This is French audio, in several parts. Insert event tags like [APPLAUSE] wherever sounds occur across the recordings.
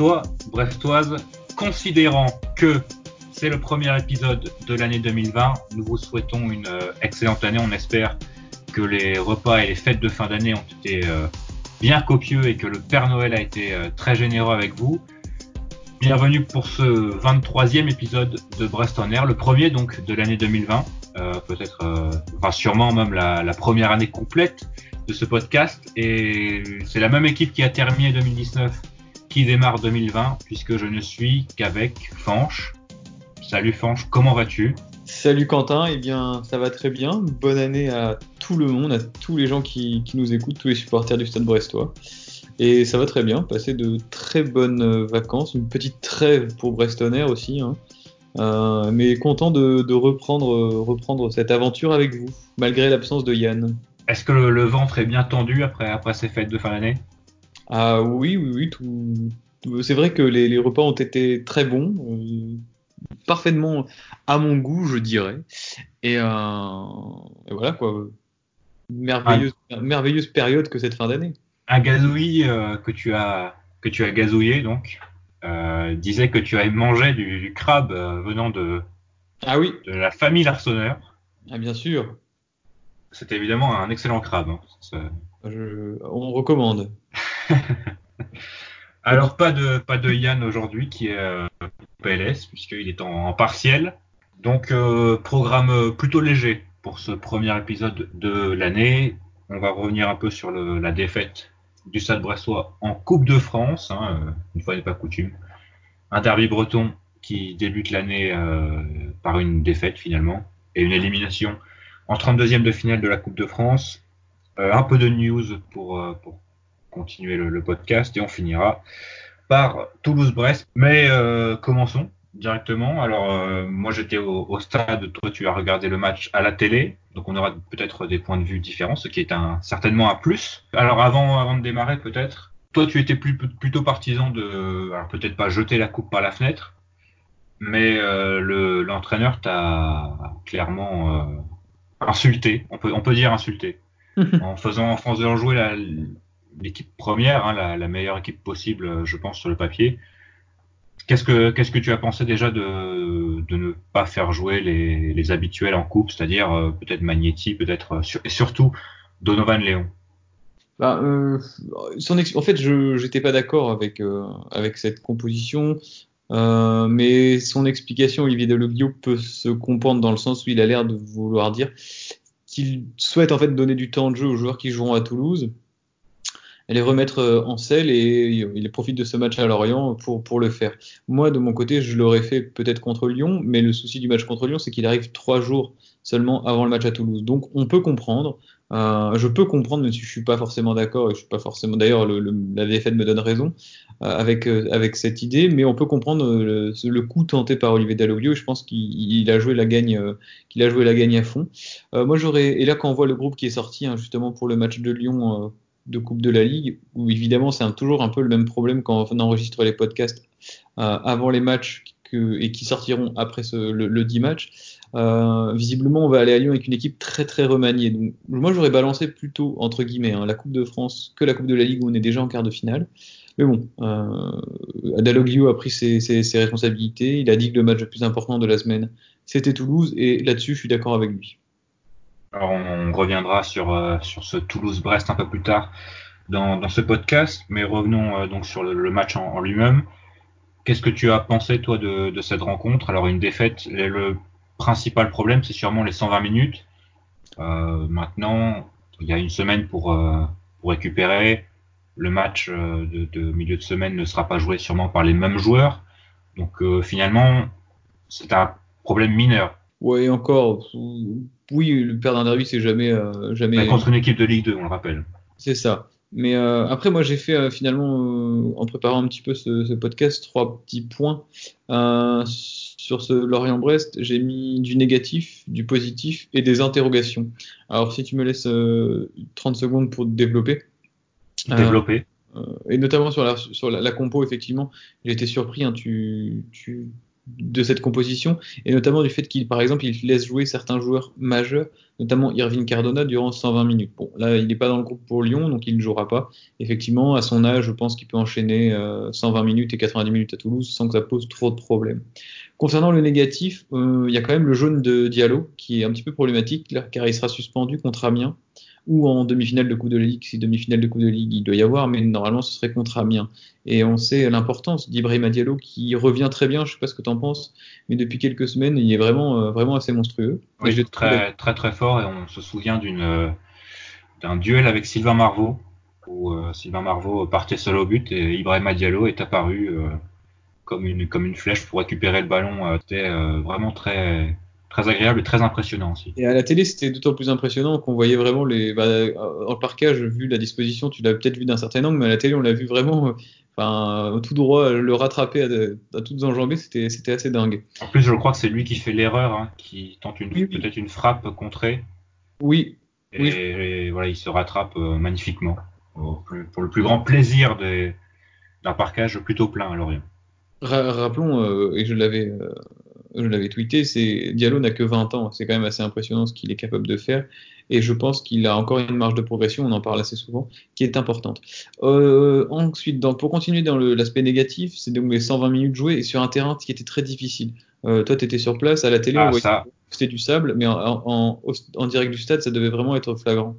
Brestois, Brestoises, considérant que c'est le premier épisode de l'année 2020, nous vous souhaitons une euh, excellente année. On espère que les repas et les fêtes de fin d'année ont été euh, bien copieux et que le Père Noël a été euh, très généreux avec vous. Bienvenue pour ce 23e épisode de Brest en Air, le premier donc de l'année 2020, peut-être, enfin sûrement même la, première année complète de ce podcast. Et c'est la même équipe qui a terminé 2019 qui démarre 2020, puisque je ne suis qu'avec Fanche. Salut Fanche, comment vas-tu? Salut Quentin, eh bien ça va très bien. Bonne année à tout le monde, à tous les gens qui, nous écoutent, tous les supporters du Stade Brestois. Et ça va très bien, passer de très bonnes vacances, une petite trêve pour Brestonner aussi. Hein. Euh, mais content de, reprendre, reprendre cette aventure avec vous, malgré l'absence de Yann. Est-ce que le, ventre est bien tendu après, après ces fêtes de fin d'année? Ah oui, oui, oui. Tout, c'est vrai que les, repas ont été très bons, euh, parfaitement à mon goût, je dirais. Et, euh, voilà quoi. Merveilleuse, merveilleuse période que cette fin d'année. Un gazouille euh, que tu as que tu as gazouillé donc disait que tu avais mangé du, crabe venant de ah oui de la famille Larsonneur. Ah bien sûr. C'est évidemment un excellent crabe. Hein. on recommande. [LAUGHS] [LAUGHS] Alors pas de pas de Yann aujourd'hui qui est euh, PLS puisqu'il est en, partiel. Donc euh, programme plutôt léger pour ce premier épisode de l'année. On va revenir un peu sur la défaite du Stade Bressois en Coupe de France, hein, euh, une fois n'est pas coutume. Un derby breton qui débute l'année par une défaite finalement et une élimination en 32e de finale de la Coupe de France. un peu de news pour, pour continuer le, podcast et on finira par Toulouse-Brest. Mais euh, commençons directement. Alors euh, moi j'étais au, stade, toi tu as regardé le match à la télé, donc on aura peut-être des points de vue différents, ce qui est un, certainement un plus. Alors avant, avant de démarrer peut-être, toi tu étais plus, plutôt partisan de, alors peut-être pas jeter la coupe par la fenêtre, mais euh, le, l'entraîneur t'a clairement insulté, on peut, on peut dire insulté, [LAUGHS] en faisant, en faisant jouer la, l'équipe première, hein, la, meilleure équipe possible, euh, je pense, sur le papier. Qu'est-ce que, qu'est-ce que tu as pensé déjà de, de ne pas faire jouer les, les habituels en coupe, c'est-à-dire euh, peut-être Magnetti, peut-être euh, et surtout Donovan Léon bah, En fait, je n'étais pas d'accord avec, avec cette composition, mais son explication, Olivier Deloglio, peut se comprendre dans le sens où il a l'air de vouloir dire qu'il souhaite en fait donner du temps de jeu aux joueurs qui joueront à Toulouse les remettre euh, en selle et il profite de ce match à Lorient pour, le faire. Moi, de mon côté, je l'aurais fait peut-être contre Lyon, mais le souci du match contre Lyon, c'est qu'il arrive trois jours seulement avant le match à Toulouse. Donc, on peut comprendre. Euh, je peux comprendre, même si je suis pas forcément d'accord et je suis pas forcément. D'ailleurs, la VFN me donne raison euh, avec avec cette idée, mais on peut comprendre le, coup tenté par Olivier Dalloglio. Je pense qu'il a joué la gagne, qu'il a joué la gagne à fond. moi, j'aurais. Et là, quand on voit le groupe qui est sorti hein, justement pour le match de Lyon de Coupe de la Ligue, où évidemment c'est toujours un peu le même problème quand on enregistre les podcasts euh, avant les matchs et qui sortiront après le, 10 matchs. Euh, visiblement, on va aller à Lyon avec une équipe très très remaniée. Donc, moi, j'aurais balancé plutôt entre guillemets hein, la Coupe de France que la Coupe de la Ligue où on est déjà en quart de finale. Mais bon, euh, Adaloglio a pris ses, ses, responsabilités. Il a dit que le match le plus important de la semaine, c'était Toulouse, et là-dessus, je suis d'accord avec lui. Alors on reviendra sur, euh, sur ce Toulouse-Brest un peu plus tard dans, dans ce podcast, mais revenons euh, donc sur le, match en, lui-même. Qu'est-ce que tu as pensé toi de, cette rencontre? Alors une défaite, le, principal problème c'est sûrement les 120 minutes. Euh, maintenant, il y a une semaine pour, récupérer. Le match de, milieu de semaine ne sera pas joué sûrement par les mêmes joueurs. Donc finalement, c'est un problème mineur. Oui, encore oui, le perdre d'un derby, c'est jamais, euh, jamais. contre une équipe de Ligue 2, on le rappelle. C'est ça. Mais euh, après, moi, j'ai fait euh, finalement, en préparant un petit peu ce, podcast, trois petits points sur ce Lorient-Brest. J'ai mis du négatif, du positif et des interrogations. Alors, si tu me laisses 30 secondes pour développer. Développer. et notamment sur la, sur la, compo, effectivement, j'ai été surpris. Hein, tu, tu de cette composition, et notamment du fait qu'il, par exemple, il laisse jouer certains joueurs majeurs, notamment Irving Cardona, durant 120 minutes. Bon, là, il n'est pas dans le groupe pour Lyon, donc il ne jouera pas. Effectivement, à son âge, je pense qu'il peut enchaîner 120 minutes et 90 minutes à Toulouse sans que ça pose trop de problèmes. Concernant le négatif, il y a quand même le jaune de Diallo, qui est un petit peu problématique, car il sera suspendu contre Amiens ou en demi-finale de Coupe de Ligue, si demi-finale de Coupe de Ligue il doit y avoir, mais normalement ce serait contre Amiens. Et on sait l'importance d'Ibrahim Diallo qui revient très bien, je sais pas ce que tu en penses, mais depuis quelques semaines il est vraiment, euh, vraiment assez monstrueux. Oui, et très, très très fort et on se souvient d'une euh, d'un duel avec Sylvain Marvaux où euh, Sylvain Marvaux partait seul au but et Ibrahim Diallo est apparu comme une comme une flèche pour récupérer le ballon. C'était vraiment très très agréable et très impressionnant aussi. Et à la télé, c'était d'autant plus impressionnant qu'on voyait vraiment les. Bah, en parcage, vu la disposition, tu l'as peut-être vu d'un certain angle, mais à la télé, on l'a vu vraiment. Enfin, tout droit, le rattraper à, à toutes enjambées, c'était, c'était assez dingue. En plus, je crois que c'est lui qui fait l'erreur, hein, qui tente une, peut-être une frappe contrée. Oui. Et, voilà, il se rattrape euh, magnifiquement. Pour, le plus grand plaisir d'un parcage plutôt plein à Lorient. Rappelons, euh, et je l'avais euh, je l'avais tweeté, c'est Diallo n'a que 20 ans. C'est quand même assez impressionnant ce qu'il est capable de faire. Et je pense qu'il a encore une marge de progression, on en parle assez souvent, qui est importante. Euh, ensuite, donc, pour continuer dans l'aspect négatif, c'est donc les 120 minutes jouées et sur un terrain qui était très difficile. Euh, toi, tu étais sur place, à la télé, ah, c'était du sable, mais en, en, direct du stade, ça devait vraiment être flagrant.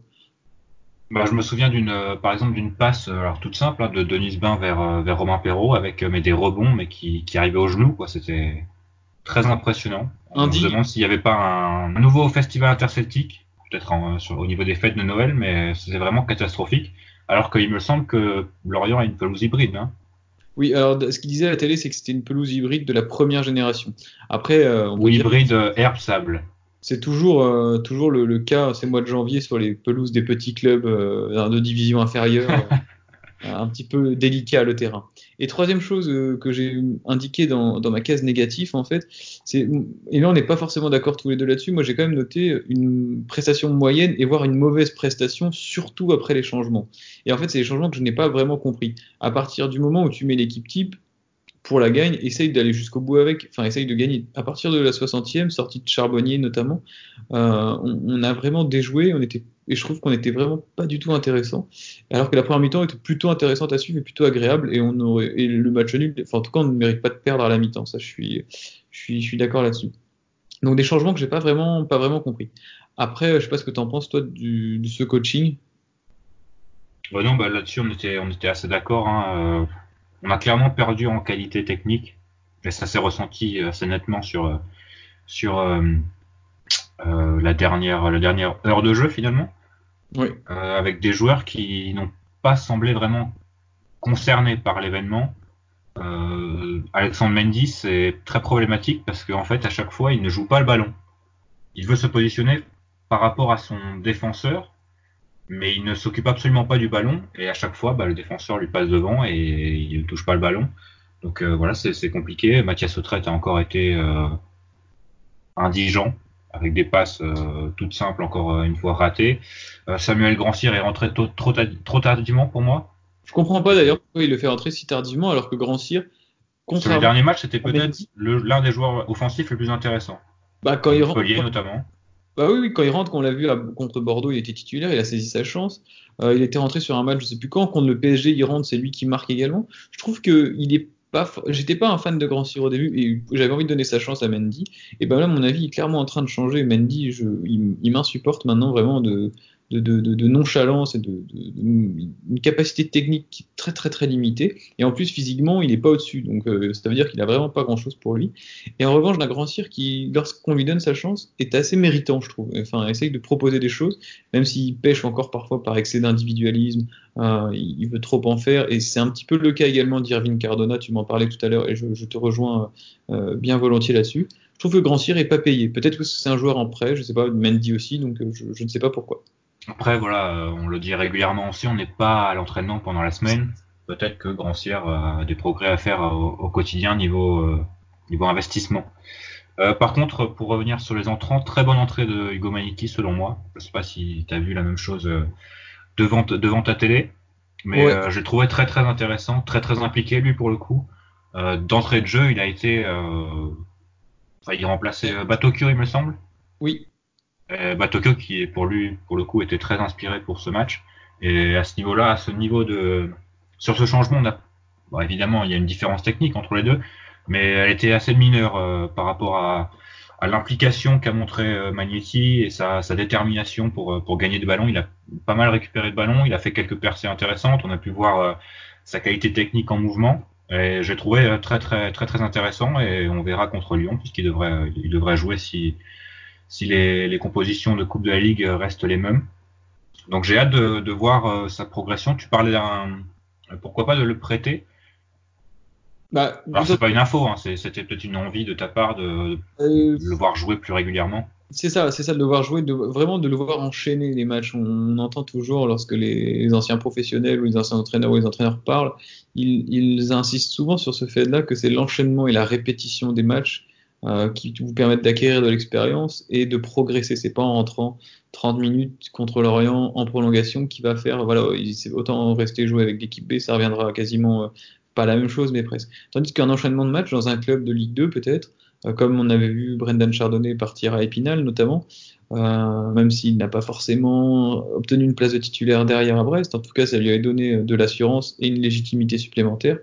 Bah, je me souviens d'une, euh, par exemple, d'une passe, alors toute simple, hein, de Denis Bain vers, vers Romain Perrault avec mais des rebonds, mais qui, qui arrivaient au genou, quoi. C'était, très impressionnant. On se demande s'il n'y avait pas un, nouveau festival interceltique, peut-être au niveau des fêtes de Noël, mais c'est vraiment catastrophique. Alors qu'il me semble que Lorient a une pelouse hybride. Hein. Oui, alors ce qu'il disait à la télé, c'est que c'était une pelouse hybride de la première génération. Après, euh, on hybride euh, herbe-sable. C'est toujours, euh, toujours le, cas ces mois de janvier sur les pelouses des petits clubs de division inférieure. [LAUGHS] un petit peu délicat le terrain. Et troisième chose euh, que j'ai indiqué dans, dans, ma case négative, en fait, c'est, et là on n'est pas forcément d'accord tous les deux là-dessus, moi j'ai quand même noté une prestation moyenne et voire une mauvaise prestation, surtout après les changements. Et en fait, c'est les changements que je n'ai pas vraiment compris. À partir du moment où tu mets l'équipe type, pour la gagne, essaye d'aller jusqu'au bout avec, enfin essaye de gagner. À partir de la 60e, sortie de Charbonnier notamment, euh, on, on, a vraiment déjoué, on était, et je trouve qu'on était vraiment pas du tout intéressant, alors que la première mi-temps était plutôt intéressante à suivre et plutôt agréable, et on aurait, et le match nul, enfin en tout cas on ne mérite pas de perdre à la mi-temps, ça je suis, je suis, d'accord là-dessus. Donc des changements que j'ai pas vraiment, pas vraiment compris. Après, je sais pas ce que tu en penses toi du, de ce coaching. Bah non, bah là-dessus on était, on était assez d'accord. Hein, euh on a clairement perdu en qualité technique, et ça s'est ressenti assez nettement sur, sur euh, euh, la, dernière, la dernière heure de jeu finalement, oui. Euh, avec des joueurs qui n'ont pas semblé vraiment concernés par l'événement. Alexandre Mendy, c'est très problématique parce qu'en fait, à chaque fois, il ne joue pas le ballon. Il veut se positionner par rapport à son défenseur mais il ne s'occupe absolument pas du ballon et à chaque fois bah, le défenseur lui passe devant et il ne touche pas le ballon. Donc euh, voilà, c'est compliqué. Mathias Autrette a encore été euh, indigent avec des passes euh, toutes simples encore une fois ratées. Samuel Grandcir est rentré trop, trop, tardivement pour moi. Je comprends pas d'ailleurs pourquoi il le fait rentrer si tardivement alors que Grandcir sur le dernier match, c'était peut-être l'un des joueurs offensifs les plus intéressants. Bah, quand il rentre, notamment. Bah oui, oui, quand il rentre, quand on l'a vu contre Bordeaux, il était titulaire, il a saisi sa chance. Euh, il était rentré sur un match, je sais plus quand, contre le PSG, il rentre, c'est lui qui marque également. Je trouve que il est j'étais pas un fan de Grand Cyr au début et j'avais envie de donner sa chance à Mendy. Et ben là, mon avis est clairement en train de changer. Mendy, je, il m'insupporte maintenant vraiment de, de, nonchalance et de, une capacité technique très très très limitée. Et en plus physiquement, il n'est pas au-dessus, donc euh, ça veut dire qu'il n'a vraiment pas grand-chose pour lui. Et en revanche, Nagrancir, qui lorsqu'on lui donne sa chance, est assez méritant, je trouve. Enfin, essaye de proposer des choses, même s'il pêche encore parfois par excès d'individualisme, euh, il veut trop en faire. Et c'est un petit peu le cas également d'Irvin Cardona. Tu m'en parlais tout à l'heure, et je, te rejoins euh, bien volontiers là-dessus. Je trouve que Grand Cyr est pas payé. Peut-être que c'est un joueur en prêt, je sais pas, Mendy aussi, donc je ne sais pas pourquoi. Après, voilà, euh, on le dit régulièrement aussi, on n'est pas à l'entraînement pendant la semaine. Peut-être que Grancière a des progrès à faire au, quotidien niveau, euh, niveau investissement. Euh, par contre, pour revenir sur les entrants, très bonne entrée de Hugo Maniki selon moi. Je sais pas si tu as vu la même chose devant, devant ta télé, mais je le trouvais très très intéressant, très très impliqué lui pour le coup. Euh, D'entrée de jeu, il a été, euh, enfin, il remplaçait euh, Batokyo, il me semble. Oui. Euh, Batokyo qui, pour lui, pour le coup, était très inspiré pour ce match. Et à ce niveau-là, à ce niveau de, sur ce changement, on a, bon, évidemment, il y a une différence technique entre les deux, mais elle était assez mineure euh, par rapport à, à l'implication qu'a montré euh, et sa, sa détermination pour, euh, pour gagner des ballons. Il a pas mal récupéré de ballons, il a fait quelques percées intéressantes. On a pu voir euh, sa qualité technique en mouvement. Et j'ai trouvé euh, très très très très intéressant et on verra contre Lyon puisqu'il devrait il devrait jouer si si les, les compositions de Coupe de la Ligue restent les mêmes. Donc j'ai hâte de, de voir euh, sa progression. Tu parlais d'un pourquoi pas de le prêter? Bah, Alors c'est pas une info, hein, c'était peut-être une envie de ta part de, euh, de le voir jouer plus régulièrement. C'est ça, c'est ça de le voir jouer, de, vraiment de le voir enchaîner les matchs. On, on entend toujours lorsque les, les anciens professionnels ou les anciens entraîneurs ou les entraîneurs parlent, ils, ils insistent souvent sur ce fait-là que c'est l'enchaînement et la répétition des matchs euh, qui vous permettent d'acquérir de l'expérience et de progresser. C'est pas en entrant 30 minutes contre l'Orient en prolongation qui va faire, voilà, autant rester jouer avec l'équipe B, ça reviendra quasiment euh, pas la même chose, mais presque. Tandis qu'un enchaînement de matchs dans un club de Ligue 2 peut-être, euh, comme on avait vu Brendan Chardonnay partir à Épinal notamment, euh, même s'il n'a pas forcément obtenu une place de titulaire derrière à Brest, en tout cas ça lui a donné de l'assurance et une légitimité supplémentaire.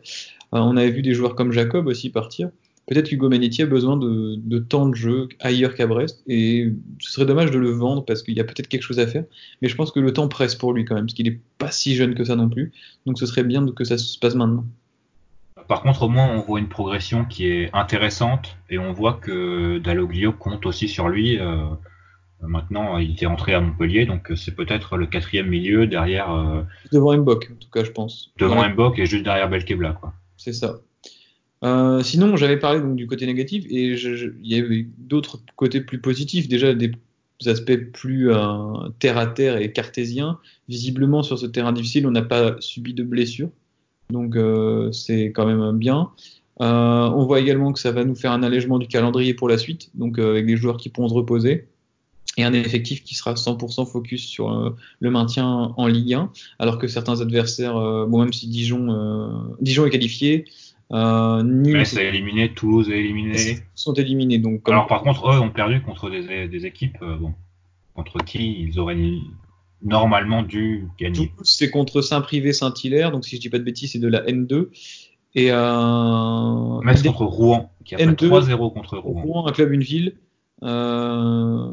On avait vu des joueurs comme Jacob aussi partir. Peut-être Hugo Manetti a besoin de, de temps de jeu ailleurs qu'à Brest et ce serait dommage de le vendre parce qu'il y a peut-être quelque chose à faire. Mais je pense que le temps presse pour lui quand même parce qu'il est pas si jeune que ça non plus. Donc ce serait bien que ça se passe maintenant. Par contre, au moins, on voit une progression qui est intéressante et on voit que Dalloglio compte aussi sur lui. Euh, maintenant, il était rentré à Montpellier, donc c'est peut-être le quatrième milieu derrière, euh, Devant Mbok, en tout cas, je pense. devant Ouais, Mbok et juste derrière Belkebla, quoi. c'est ça. Euh, sinon, j'avais parlé du côté négatif et il y avait d'autres côtés plus positifs. Déjà, des aspects plus euh, terre à terre et cartésiens. Visiblement, sur ce terrain difficile, on n'a pas subi de blessures. Donc, euh, c'est quand même bien. On voit également que ça va nous faire un allègement du calendrier pour la suite, donc avec des joueurs qui pourront se reposer et un effectif qui sera 100% focus sur le maintien en Ligue 1, alors que certains adversaires, bon même si Dijon, Dijon est qualifié, euh, Nîmes Metz est éliminé, Toulouse est éliminé. sont éliminés. Donc, comme- Alors par contre, eux ont perdu contre des, des équipes euh, bon, contre qui ils auraient normalement dû gagner. Toulouse, c'est contre Saint-Privé, Saint-Hilaire, donc si je dis pas de bêtises, c'est de la N2. Et euh, Metz contre Rouen, qui a fait N2, 3-0 contre Rouen. Rouen, un club, une ville, euh,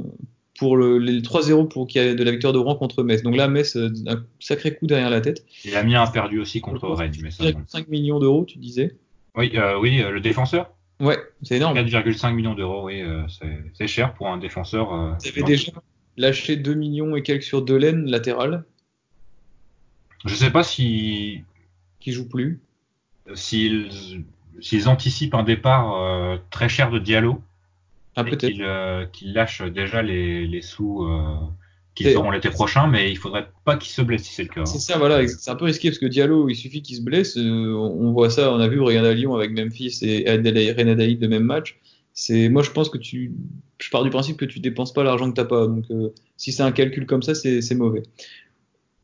pour le, les 3-0 pour qu'il y ait de la victoire de Rouen contre Metz. Donc là, Metz, euh, un sacré coup derrière la tête. Et Amiens a perdu aussi contre Rennes. Mais ça, bon. 5 millions d'euros, tu disais. Oui, euh, oui, euh, le défenseur. Ouais, c'est énorme. 4,5 millions d'euros, oui, euh, c'est- c'est cher pour un défenseur. euh, Vous avez déjà lâché 2 millions et quelques sur Delaine, latéral, Je sais pas si qui joue plus. s'ils s'ils anticipent un départ euh, très cher de Diallo Ah, peut-être. qu'ils euh, qu'ils lâchent déjà les, les sous qu'ils C'est- auront l'été prochain, mais il faudrait pas qu'ils se blessent si c'est le cas. hein. C'est ça, voilà, c'est un peu risqué parce que Diallo, il suffit qu'il se blesse. euh, on voit ça, on a vu, regarde à Lyon avec Memphis et Renadaï de même match. C'est, moi, je pense que tu, je pars du principe que tu dépenses pas l'argent que t'as pas. Donc, euh, si c'est un calcul comme ça, c'est c'est mauvais.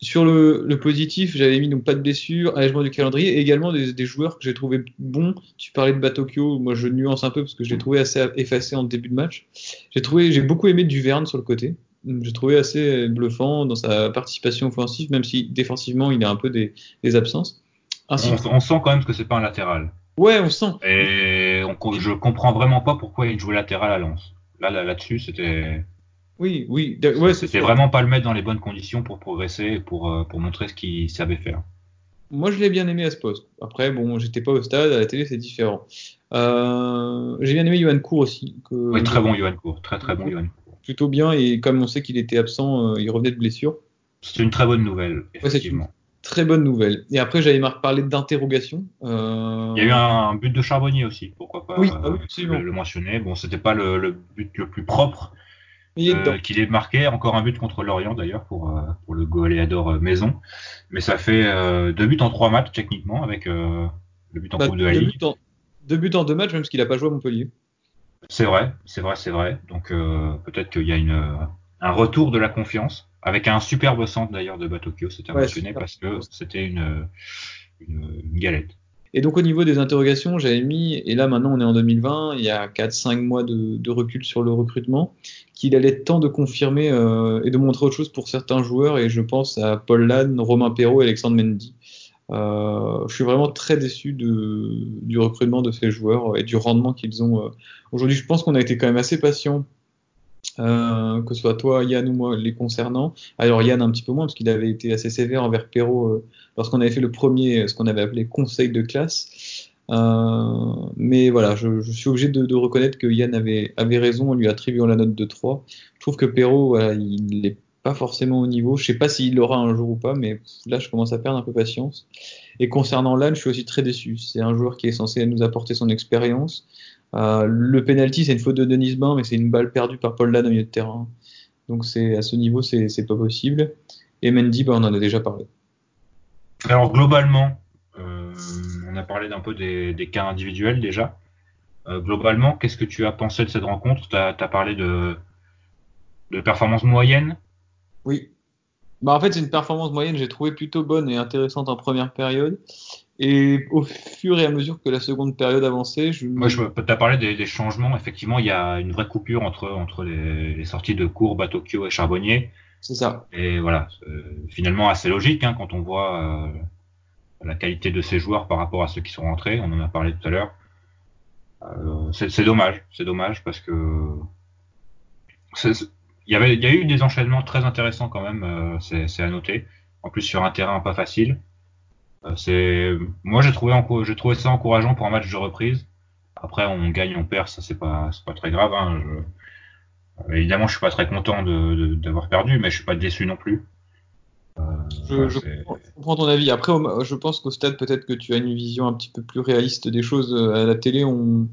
Sur le, le positif, j'avais mis donc pas de blessure, allègement du calendrier, et également des, des joueurs que j'ai trouvé bons. Tu parlais de Batokyo, moi je nuance un peu parce que je l'ai trouvé assez effacé en début de match. J'ai trouvé, j'ai beaucoup aimé Duverne sur le côté. J'ai trouvé assez bluffant dans sa participation offensive, même si défensivement il a un peu des, des absences. Ainsi, On, on sent quand même que c'est pas un latéral. ouais, on sent. Et on, je comprends vraiment pas pourquoi il jouait latéral à Lens. Là, là, là-dessus, c'était, Oui, oui, ouais, c'était vraiment pas le mettre dans les bonnes conditions pour progresser et pour, euh, pour montrer ce qu'il savait faire. Moi, je l'ai bien aimé à ce poste. Après, bon, j'étais pas au stade, à la télé, c'est différent. Euh, j'ai bien aimé Johan Cour aussi. Que Oui, très bon Johan Cour, très très bon Johan Cour. Plutôt bien, et comme on sait qu'il était absent, euh, il revenait de blessure. C'est une très bonne nouvelle, effectivement. Très bonne nouvelle. Et après, j'avais parlé d'interrogation. Euh, Il y a eu un, but de Charbonnier aussi, pourquoi pas Oui, euh, ah absolument. le, le mentionner. Bon, c'était pas le, le but le plus propre euh, qu'il ait marqué. Encore un but contre Lorient d'ailleurs pour, pour le goléador maison. Mais ça fait deux buts en trois matchs techniquement avec le but en Bah, Coupe de la deux, Ligue. buts en, deux buts en deux matchs, même parce qu'il a pas joué à Montpellier. C'est vrai, c'est vrai, c'est vrai. Donc euh, peut-être qu'il y a une, euh, un retour de la confiance avec un superbe centre d'ailleurs de Batokyo, c'était Ouais, mentionné parce que c'était une, une, une galette. Et donc au niveau des interrogations, j'avais mis, et là maintenant on est en 2020, il y a 4-5 mois de, de, recul sur le recrutement, qu'il allait être temps de confirmer euh, et de montrer autre chose pour certains joueurs, et je pense à Paul Lann, Romain Perrault et Alexandre Mendy. Euh, je suis vraiment très déçu du recrutement de ces joueurs et du rendement qu'ils ont. Euh. Aujourd'hui, je pense qu'on a été quand même assez patient euh, que ce soit toi, Yann ou moi, les concernant. Alors Yann un petit peu moins, parce qu'il avait été assez sévère envers Perrault euh, lorsqu'on avait fait le premier, ce qu'on avait appelé conseil de classe. Mais voilà, je, suis obligé de, reconnaître que Yann avait, avait raison en lui attribuant la note de 3. Je trouve que Perrault, voilà, il n'est pas forcément au niveau. Je sais pas s'il l'aura un jour ou pas, mais là, je commence à perdre un peu patience. Et concernant Lann, je suis aussi très déçu. C'est un joueur qui est censé nous apporter son expérience. Euh, le penalty, c'est une faute de Denis Bain, mais c'est une balle perdue par Paul Lann au milieu de terrain. Donc c'est à ce niveau, c'est pas possible. Et Mendy, bah, on en a déjà parlé. Alors globalement, euh, on a parlé d'un peu des, des, cas individuels déjà. Euh, globalement, qu'est-ce que tu as pensé de cette rencontre? Tu as, parlé de, de performance moyenne Oui. Bah en fait, c'est une performance moyenne, j'ai trouvé plutôt bonne et intéressante en première période. Et au fur et à mesure que la seconde période avançait, je. Moi, je as parlé des, des, changements. Effectivement, il y a une vraie coupure entre, entre les, les sorties de courbe à Tokyo et Charbonnier. C'est ça. Et voilà, euh, finalement assez logique hein, quand on voit euh, la qualité de ces joueurs par rapport à ceux qui sont rentrés. On en a parlé tout à l'heure. Euh, c'est dommage, c'est dommage parce que il y avait, il y a eu des enchaînements très intéressants quand même. Euh, c'est à noter. En plus sur un terrain pas facile. Euh, c'est moi j'ai trouvé j'ai trouvé ça encourageant pour un match de reprise. Après on gagne, on perd, ça c'est pas c'est pas très grave. Hein. Je... Évidemment je suis pas très content d'avoir perdu, mais je suis pas déçu non plus. Euh, je, je, comprends ton avis. Après, je pense qu'au stade, peut-être que tu as une vision un petit peu plus réaliste des choses. À la télé, on,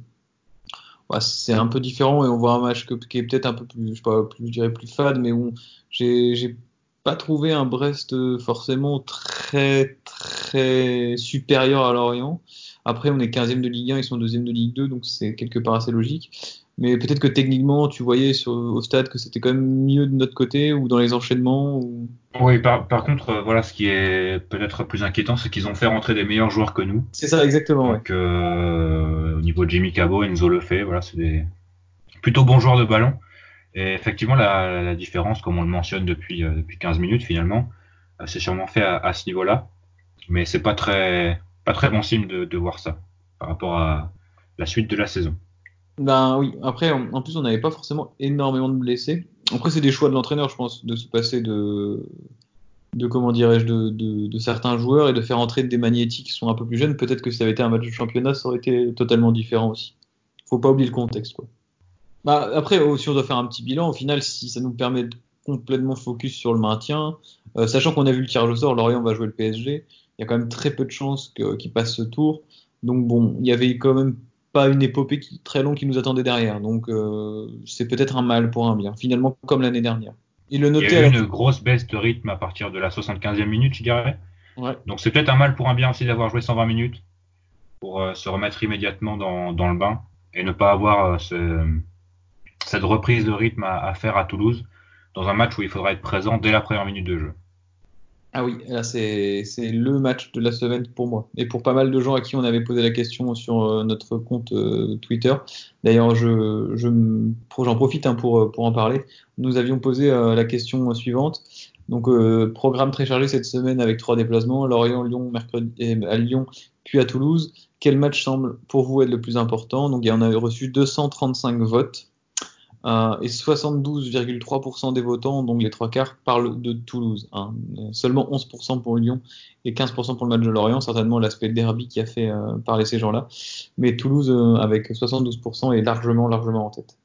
ouais, c'est un peu différent et on voit un match qui est peut-être un peu plus, je pas, plus, je dirais plus fade, mais où j'ai pas trouvé un Brest forcément très très supérieur à Lorient. Après, on est 15e de Ligue 1, ils sont 2e de Ligue 2, donc c'est quelque part assez logique. Mais peut-être que techniquement, tu voyais sur, au stade que c'était quand même mieux de notre côté ou dans les enchaînements. Ou... Oui, par, par contre, euh, voilà, ce qui est peut-être plus inquiétant, c'est qu'ils ont fait rentrer des meilleurs joueurs que nous. C'est ça, exactement. Donc, ouais. euh, au niveau de Jimmy Cabo, Enzo le fait, voilà, c'est des plutôt bons joueurs de ballon. Et effectivement, la, la différence, comme on le mentionne depuis, euh, depuis 15 minutes finalement, c'est sûrement fait à, à ce niveau-là. Mais c'est pas très, pas très bon signe de, de voir ça par rapport à la suite de la saison. Ben oui, après, en, plus, on n'avait pas forcément énormément de blessés. Après, c'est des choix de l'entraîneur, je pense, de se passer de, de comment dirais-je, de, de, de, certains joueurs et de faire entrer des magnétiques qui sont un peu plus jeunes. Peut-être que si ça avait été un match de championnat, ça aurait été totalement différent aussi. Faut pas oublier le contexte, quoi. Bah, après, oh, si on doit faire un petit bilan, au final, si ça nous permet de complètement focus sur le maintien, euh, sachant qu'on a vu le tirage au sort, Lorient va jouer le PSG, il y a quand même très peu de chances qu'il qu passe ce tour. Donc bon, il y avait quand même pas une épopée qui, très longue qui nous attendait derrière. Donc euh, c'est peut-être un mal pour un bien, finalement comme l'année dernière. Il, le notait il y a eu une grosse baisse de rythme à partir de la 75e minute, je dirais. Ouais. Donc c'est peut-être un mal pour un bien aussi d'avoir joué 120 minutes pour euh, se remettre immédiatement dans, dans, le bain et ne pas avoir euh, ce, cette reprise de rythme à, à, faire à Toulouse dans un match où il faudra être présent dès la première minute de jeu. Ah oui, là c'est le match de la semaine pour moi et pour pas mal de gens à qui on avait posé la question sur euh, notre compte euh, Twitter. D'ailleurs, je j'en profite hein, pour pour en parler. Nous avions posé euh, la question suivante. Donc euh, programme très chargé cette semaine avec trois déplacements Lorient, Lyon, mercredi à Lyon, puis à Toulouse. Quel match semble pour vous être le plus important? Donc on a reçu 235 votes. Euh, et 72,3% des votants, donc les trois quarts, parlent de Toulouse. Hein. Seulement 11% pour Lyon et 15% pour le match de Lorient, certainement l'aspect derby qui a fait euh, parler ces gens-là. Mais Toulouse, euh, avec 72%, est largement, largement en tête.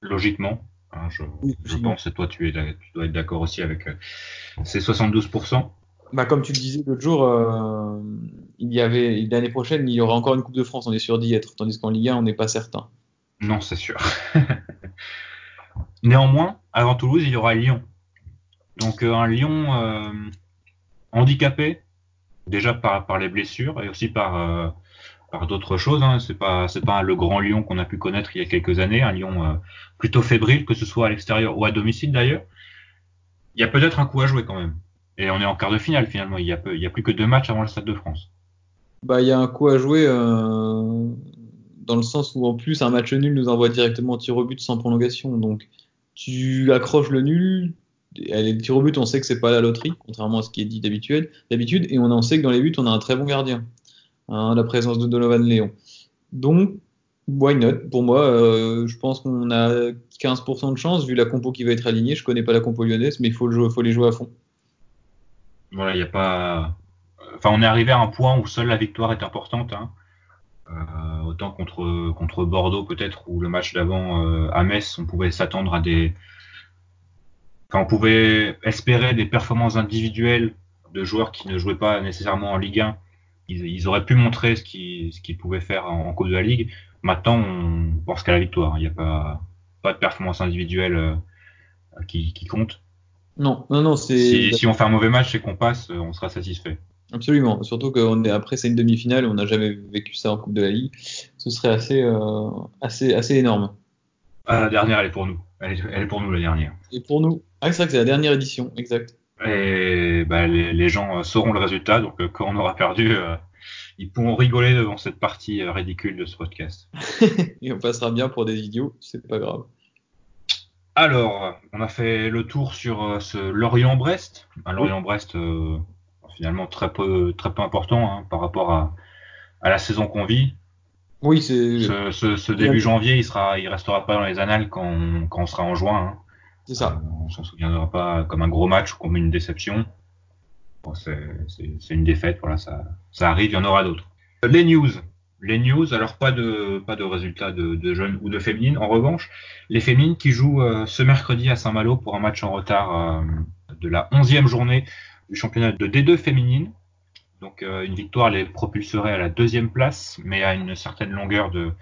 Logiquement, hein, je, oui, je pense, et toi tu, es, tu dois être d'accord aussi avec euh, ces 72%. Bah, comme tu le disais l'autre jour, euh, il y avait l'année prochaine, il y aura encore une Coupe de France, on est sûr d'y être, tandis qu'en Ligue 1, on n'est pas certain. Non, c'est sûr. [LAUGHS] Néanmoins, avant Toulouse, il y aura Lyon. Donc euh, un Lyon euh, handicapé, déjà par, les blessures et aussi par, euh, d'autres choses. Hein. C'est pas le grand Lyon qu'on a pu connaître il y a quelques années, un Lyon euh, plutôt fébrile, que ce soit à l'extérieur ou à domicile d'ailleurs. Il y a peut-être un coup à jouer quand même. Et on est en quart de finale finalement. Il y a, a plus que deux matchs avant le Stade de France. Bah, il y a un coup à jouer dans le sens où en plus un match nul nous envoie directement au tir au but sans prolongation. Donc tu accroches le nul. Les tirs au but, on sait que c'est pas la loterie, contrairement à ce qui est dit d'habitude. D'habitude, et on en sait que dans les buts, on a un très bon gardien. Hein, la présence de Donovan Léon. Donc, why not? Pour moi, euh, je pense qu'on a 15% de chance vu la compo qui va être alignée. Je connais pas la compo lyonnaise, mais il faut, le faut les jouer à fond. Voilà, il n'y a pas. Enfin, on est arrivé à un point où seule la victoire est importante. Hein. Euh, autant contre, contre Bordeaux peut-être, ou le match d'avant euh, à Metz, on pouvait s'attendre à des... Enfin, on pouvait espérer des performances individuelles de joueurs qui ne jouaient pas nécessairement en Ligue 1. Ils, auraient pu montrer ce qu'ils pouvaient faire en, Coupe de la Ligue. Maintenant, on pense qu'à la victoire. Il n'y a pas, pas de performance individuelle euh, qui, qui compte. Non, non, non, si, on fait un mauvais match et qu'on passe, on sera satisfait. Absolument. Surtout qu'on est après c'est une demi-finale, on n'a jamais vécu ça en Coupe de la Ligue. Ce serait assez, euh, assez, assez énorme. Ah, la dernière, elle est pour nous. Elle est, pour nous la dernière. Et pour nous. Ah, c'est vrai que c'est la dernière édition, exact. Et bah, les, gens euh, sauront le résultat, donc euh, quand on aura perdu, ils pourront rigoler devant cette partie ridicule de ce podcast. [LAUGHS] Et on passera bien pour des idiots, c'est pas grave. Alors, on a fait le tour sur ce Lorient-Brest. Lorient-Brest finalement très peu, très peu important hein, par rapport à, à la saison qu'on vit. Oui, c'est. Ce, ce, début janvier, il sera, il restera pas dans les annales quand on, quand on sera en juin. Hein. C'est ça. Euh, on s'en souviendra pas comme un gros match ou comme une déception. Bon, c'est une défaite, voilà, ça, ça arrive, il y en aura d'autres. Les news. Les news, alors pas de, pas de résultats de, de jeunes ou de féminines. En revanche, les féminines qui jouent euh, ce mercredi à Saint-Malo pour un match en retard euh, de la 11e journée du championnat de D2 féminine. Donc euh, une victoire les propulserait à la deuxième place, mais à une certaine longueur de,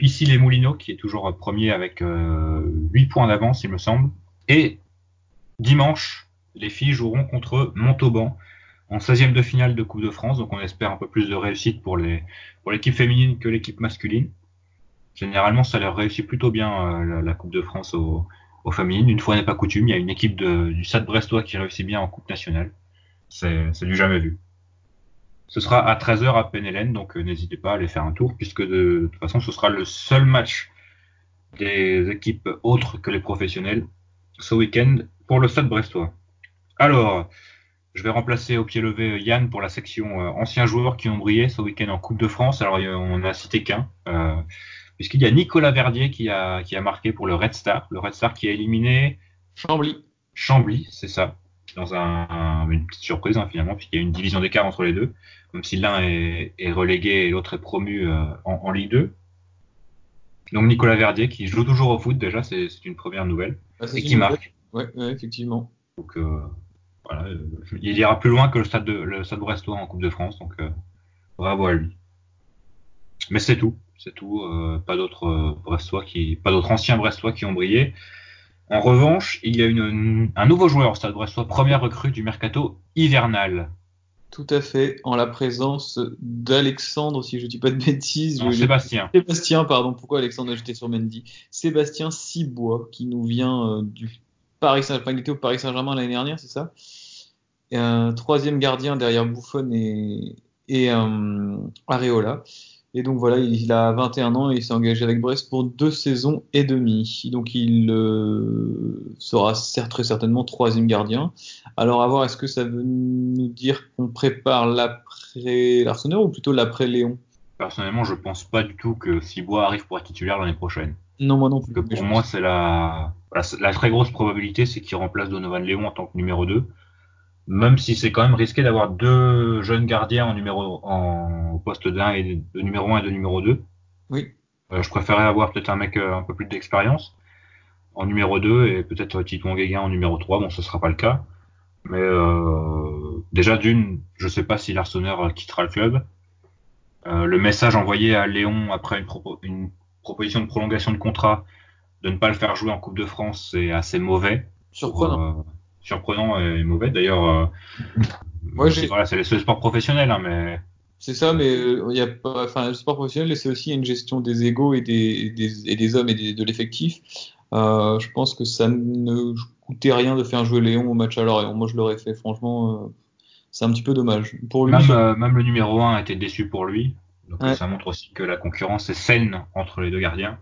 ici les Moulineaux, qui est toujours premier avec euh, 8 points d'avance, il me semble. Et dimanche, les filles joueront contre Montauban en 16e de finale de Coupe de France, donc on espère un peu plus de réussite pour l'équipe féminine que l'équipe masculine. Généralement, ça leur réussit plutôt bien euh, la, Coupe de France au, aux féminines. Une fois n'est pas coutume, il y a une équipe du Stade Brestois qui réussit bien en Coupe nationale. C'est du jamais vu. Ce sera à 13h à Penelen, donc euh, n'hésitez pas à aller faire un tour, puisque de, toute façon ce sera le seul match des équipes autres que les professionnels ce week-end pour le Stade Brestois. Alors, je vais remplacer au pied levé Yann pour la section euh, anciens joueurs qui ont brillé ce week-end en Coupe de France. Alors, on a cité qu'un. Euh, puisqu'il y a Nicolas Verdier qui a, qui a marqué pour le Red Star. Le Red Star qui a éliminé Chambly. Chambly, c'est ça. Dans un, une petite surprise hein, finalement, puisqu'il y a une division d'écart entre les deux, même si l'un est, est, relégué et l'autre est promu euh, en, en, Ligue 2. Donc Nicolas Verdier qui joue toujours au foot déjà, c'est une première nouvelle, ah, et qui marque. Ouais, ouais, effectivement. Donc euh, voilà, euh, il ira plus loin que le stade de le stade brestois en Coupe de France, donc euh, bravo à lui. Mais c'est tout c'est tout. Euh, pas d'autres euh, Brestois qui, pas d'autres anciens Brestois qui ont brillé. En revanche, il y a une, un nouveau joueur au Stade Brestois, première recrue du mercato hivernal. Tout à fait, en la présence d'Alexandre, si je ne dis pas de bêtises. Non, Sébastien. Sébastien, pardon. Pourquoi Alexandre a jeté sur Mendy? Sébastien Cibois, qui nous vient euh, du Paris Saint-Germain. Au Paris Saint-Germain l'année dernière, c'est ça? Et un troisième gardien derrière Buffon et, et euh, Areola. Et donc voilà, il a 21 ans et il s'est engagé avec Brest pour deux saisons et demie. Donc il euh, sera très certainement troisième gardien. Alors à voir, est-ce que ça veut nous dire qu'on prépare l'après l'Arsenal ou plutôt l'après Léon? Personnellement, je pense pas du tout que Cibois arrive pour être titulaire l'année prochaine. Non, moi non plus. Que pour moi, c'est la... la, la très grosse probabilité, c'est qu'il remplace Donovan Léon en tant que numéro 2 même si c'est quand même risqué d'avoir deux jeunes gardiens en numéro en poste d'un et de numéro 1 et de numéro 2. Oui. Euh, je préférais avoir peut-être un mec euh, un peu plus d'expérience en numéro 2 et peut-être Tito Guéguin en numéro 3. Bon, ce sera pas le cas. Mais euh, déjà d'une, je sais pas si l'Arseneur quittera le club. Euh, le message envoyé à Léon après une, une, proposition de prolongation de contrat de ne pas le faire jouer en Coupe de France, c'est assez mauvais. Surprenant surprenant et mauvais. D'ailleurs, euh, voilà, c'est le sport professionnel, hein, mais c'est ça, mais euh, il y a pas, enfin, le sport professionnel, c'est aussi une gestion des égaux et des, des, et des hommes et de l'effectif. Euh, je pense que ça ne coûtait rien de faire jouer Léon au match à Lorient. Moi, je l'aurais fait, franchement. Euh, c'est un petit peu dommage. Pour lui, Même, euh, le numéro 1 a été déçu pour lui. Donc Ouais. ça montre aussi que la concurrence est saine entre les deux gardiens.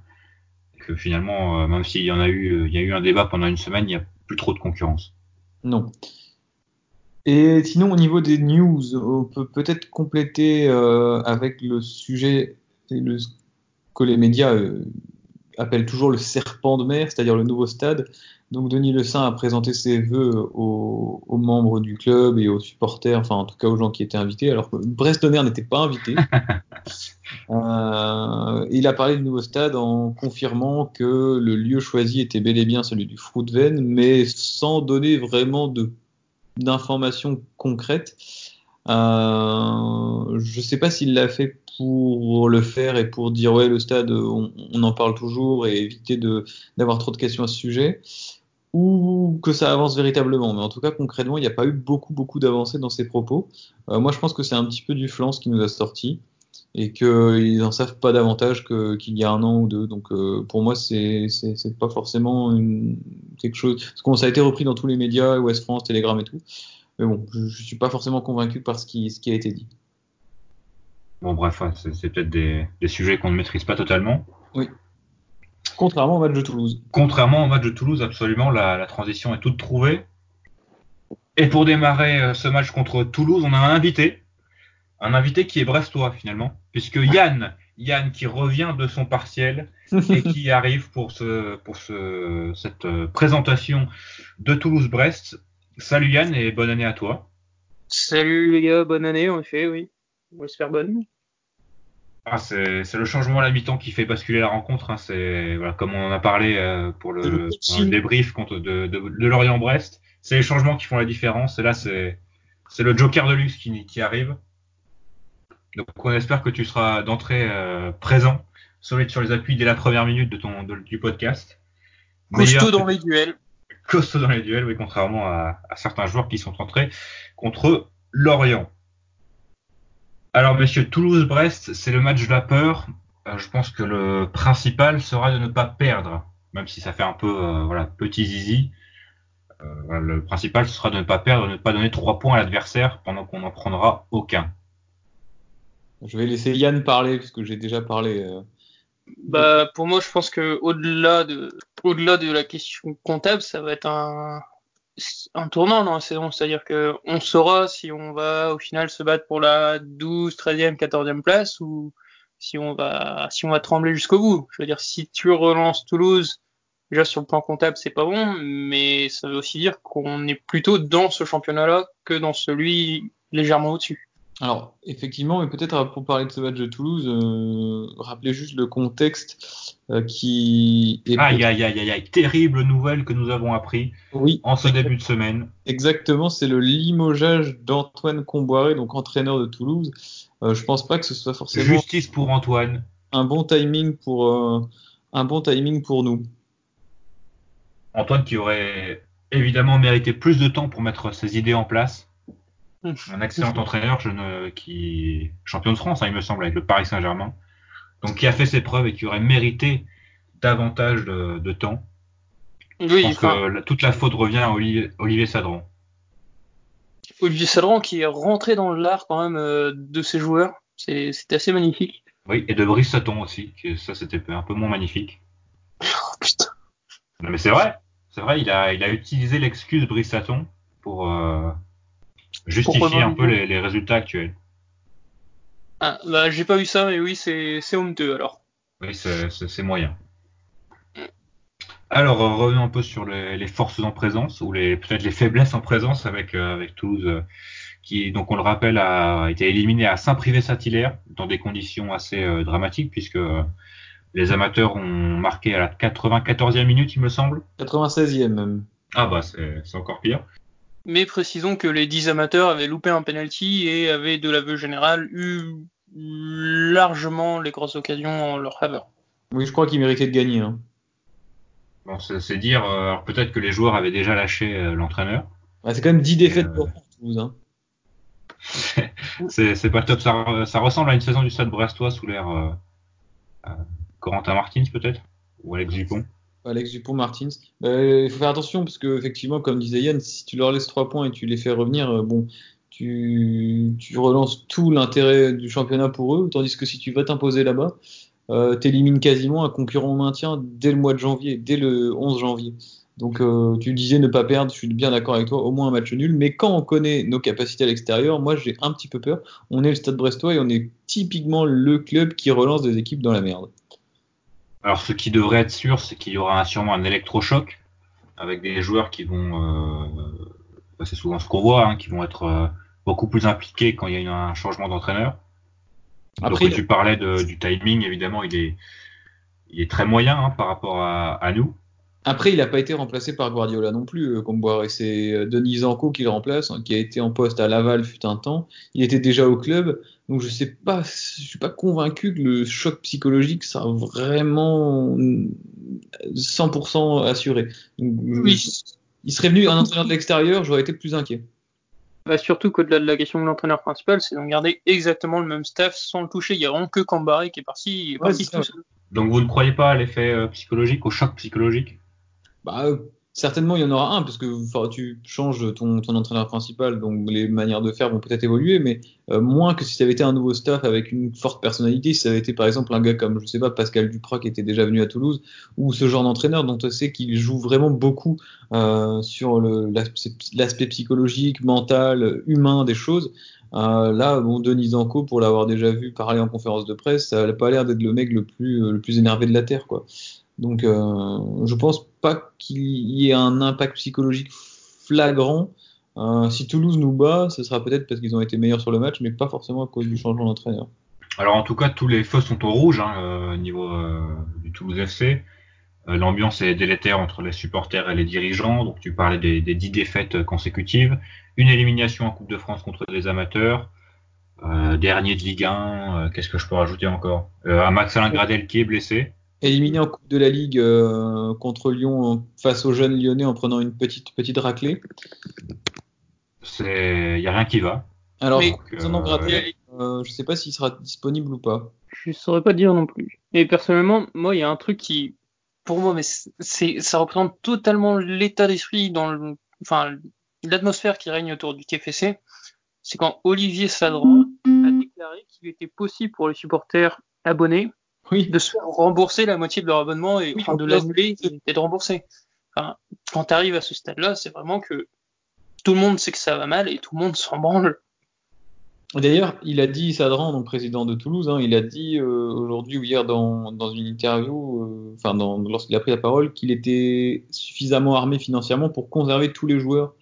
Et que finalement, même s'il y en a eu, il y a eu un débat pendant une semaine, il n'y a plus trop de concurrence. Non. Et sinon, au niveau des news, on peut peut-être compléter euh, avec le sujet que les médias euh, appellent toujours le serpent de mer, c'est-à-dire le nouveau stade. Donc, Denis Le Saint a présenté ses vœux aux, aux membres du club et aux supporters, enfin, en tout cas aux gens qui étaient invités, alors que Brest-Tonnerre n'était pas invité. [LAUGHS] Euh, il a parlé du nouveau stade en confirmant que le lieu choisi était bel et bien celui du Fruitven, mais sans donner vraiment d'informations concrètes. Euh, je sais pas s'il l'a fait pour le faire et pour dire ouais le stade on, on en parle toujours et éviter d'avoir trop de questions à ce sujet ou que ça avance véritablement. Mais en tout cas concrètement il n'y a pas eu beaucoup beaucoup d'avancées dans ses propos. Euh, moi je pense que c'est un petit peu du flanc ce qui nous a sorti et qu'ils n'en savent pas davantage qu'il y a un an ou deux. Donc euh, pour moi, c'est pas forcément une, quelque chose. Parce que ça a été repris dans tous les médias, Ouest France, Telegram et tout. Mais bon, je, je suis pas forcément convaincu par ce qui, ce qui a été dit. Bon, bref, c'est peut-être des, des sujets qu'on ne maîtrise pas totalement. Contrairement au match de Toulouse. Contrairement au match de Toulouse, absolument, la, la transition est toute trouvée. Et pour démarrer euh, ce match contre Toulouse, on a un invité. Un invité qui est brestois finalement, puisque Yann, Yann qui revient de son partiel et [LAUGHS] qui arrive pour ce, pour ce, cette euh, présentation de Toulouse-Brest. Salut Yann et bonne année à toi. Salut les gars, bonne année en effet, oui. On espère bonne. Ah, c'est c'est le changement à la mi-temps qui fait basculer la rencontre. Hein. C'est voilà, comme on en a parlé euh, pour le, débrief contre de, de, de Lorient-Brest. C'est les changements qui font la différence. Et là, c'est c'est le Joker de luxe qui, qui arrive. Donc, on espère que tu seras d'entrée euh, présent, solide sur les appuis dès la première minute de ton de- du podcast. Costaud dans les duels. costaud dans les duels, oui, contrairement à, à certains joueurs qui sont entrés contre Lorient. Alors, messieurs, Toulouse-Brest, c'est le match de la peur. Euh, je pense que le principal sera de ne pas perdre, même si ça fait un peu euh, voilà petit zizi. Euh, le principal ce sera de ne pas perdre, de ne pas donner trois points à l'adversaire pendant qu'on n'en prendra aucun. Je vais laisser Yann parler puisque j'ai déjà parlé. euh. Bah pour moi je pense que au-delà de au-delà de la question comptable, ça va être un un tournant dans la saison, c'est-à-dire que on saura si on va au final se battre pour la 12, 13e, 14e place ou si on va si on va trembler jusqu'au bout. Je veux dire si tu relances Toulouse déjà sur le plan comptable, c'est pas bon, mais ça veut aussi dire qu'on est plutôt dans ce championnat-là que dans celui légèrement au-dessus. Alors, effectivement, mais peut-être euh, pour parler de ce match de Toulouse, euh, rappeler juste le contexte euh, qui est. Aïe aïe aïe aïe aïe, terrible nouvelle que nous avons appris Oui, en ce début de semaine. Exactement, c'est le limogeage d'Antoine Comboiré, donc entraîneur de Toulouse. Euh, je pense pas que ce soit forcément Justice pour Antoine. un bon timing pour un bon timing pour nous. Antoine qui aurait évidemment mérité plus de temps pour mettre ses idées en place. Un excellent entraîneur je ne, qui champion de France, hein, il me semble, avec le Paris Saint-Germain. Donc qui a fait ses preuves et qui aurait mérité davantage de, de temps. Je Oui, pense enfin, que la- toute la faute revient à Olivier, Olivier Sadran. Olivier Sadran qui est rentré dans l'art quand même euh, de ses joueurs, c'est assez magnifique. Oui, et de Brice aussi, que ça c'était un peu moins magnifique. Oh, putain. Non, mais c'est vrai, c'est vrai, il a, il a utilisé l'excuse Brice pour euh, justifier Pourquoi un peu les, les résultats actuels. Ah, bah j'ai pas vu ça, mais oui, c'est c'est honteux alors. Oui, c'est c'est- c'est moyen. Alors, euh, revenons un peu sur les, les forces en présence, ou les peut-être les faiblesses en présence avec, euh, avec Toulouse, euh, qui, donc on le rappelle, a été éliminé à Saint-Privé-Saint-Hilaire dans des conditions assez euh, dramatiques, puisque euh, les amateurs ont marqué à la 94e minute, il me semble. 96e même. Ah bah, c'est c'est encore pire. Mais précisons que les 10 amateurs avaient loupé un penalty et avaient de l'aveu général eu largement les grosses occasions en leur faveur. Oui, je crois qu'il méritait de gagner. hein. Bon, c'est dire, euh, alors peut-être que les joueurs avaient déjà lâché euh, l'entraîneur. C'est quand même 10 défaites Euh, pour Toulouse. Hein. [LAUGHS] C'est pas top. Ça, ça ressemble à une saison du Stade Brestois sous l'ère euh, euh, Corentin Martins peut-être? Ou Alex Dupont? Alex Dupont-Martins. Euh, Il faut faire attention parce que effectivement, comme disait Yann, si tu leur laisses 3 points et tu les fais revenir, euh, bon, tu, tu relances tout l'intérêt du championnat pour eux, tandis que si tu vas t'imposer là-bas, euh, t'élimines quasiment un concurrent au maintien dès le mois de janvier, dès le 11 janvier. Donc euh, tu disais ne pas perdre, je suis bien d'accord avec toi, au moins un match nul. Mais quand on connaît nos capacités à l'extérieur, moi j'ai un petit peu peur. On est le Stade Brestois et on est typiquement le club qui relance des équipes dans la merde. Alors ce qui devrait être sûr, c'est qu'il y aura sûrement un électrochoc avec des joueurs qui vont, euh, c'est souvent ce qu'on voit, hein, qui vont être euh, beaucoup plus impliqués quand il y a un changement d'entraîneur. Après, Donc, tu parlais de, du timing, évidemment, il est, il est très moyen hein, par rapport à, à nous. Après, il n'a pas été remplacé par Guardiola non plus, euh, comme Et c'est euh, Denis Zanco qui le remplace, hein, qui a été en poste à Laval fut un temps. Il était déjà au club, donc je sais pas, je suis pas convaincu que le choc psychologique sera vraiment 100% assuré. oui. Il serait venu un entraîneur de l'extérieur, j'aurais été plus inquiet. Bah surtout qu'au-delà de la question de l'entraîneur principal, c'est d'en garder exactement le même staff sans le toucher. Il y a vraiment que Cambaré qui est parti, parti tout seul. Donc vous ne croyez pas à l'effet euh, psychologique, au choc psychologique? Bah, certainement, il y en aura un, parce que tu changes ton, ton, entraîneur principal, donc les manières de faire vont peut-être évoluer, mais euh, moins que si ça avait été un nouveau staff avec une forte personnalité, si ça avait été par exemple un gars comme, je sais pas, Pascal Duprat qui était déjà venu à Toulouse, ou ce genre d'entraîneur dont on sait qu'il joue vraiment beaucoup euh, sur l'aspect psychologique, mental, humain des choses. Euh, là, bon, Denis Zanco, pour l'avoir déjà vu parler en conférence de presse, ça n'a pas l'air d'être le mec le plus, le plus énervé de la Terre, quoi. Donc, euh, je pense pas qu'il y ait un impact psychologique flagrant. Euh, si Toulouse nous bat, ce sera peut-être parce qu'ils ont été meilleurs sur le match, mais pas forcément à cause du changement d'entraîneur. Alors en tout cas, tous les feux sont au rouge hein, euh, au niveau du Toulouse FC. L'ambiance est délétère entre les supporters et les dirigeants. Donc tu parlais des, des 10 défaites consécutives, une élimination en Coupe de France contre les amateurs, dernier de Ligue 1. Qu'est-ce que je peux rajouter encore? Un Max Alain Gradel qui est blessé éliminé en Coupe de la Ligue euh, contre Lyon face aux jeunes lyonnais en prenant une petite petite raclée. C'est, il y a rien qui va. Alors, mais, euh, euh, je sais pas s'il sera disponible ou pas. Je saurais pas dire non plus. Et personnellement, moi, il y a un truc qui, pour moi, mais c'est, ça représente totalement l'état d'esprit dans le, enfin, l'atmosphère qui règne autour du TFC. C'est quand Olivier Sadran a déclaré qu'il était possible pour les supporters abonnés oui. de se faire rembourser la moitié de leur abonnement et de l'annuler et de rembourser. Enfin, quand tu arrives à ce stade-là, c'est vraiment que tout le monde sait que ça va mal et tout le monde s'en branle. D'ailleurs, il a dit, Sadran, donc président de Toulouse, hein, il a dit euh, aujourd'hui ou hier dans, dans une interview, euh, enfin lorsqu'il a pris la parole, qu'il était suffisamment armé financièrement pour conserver tous les joueurs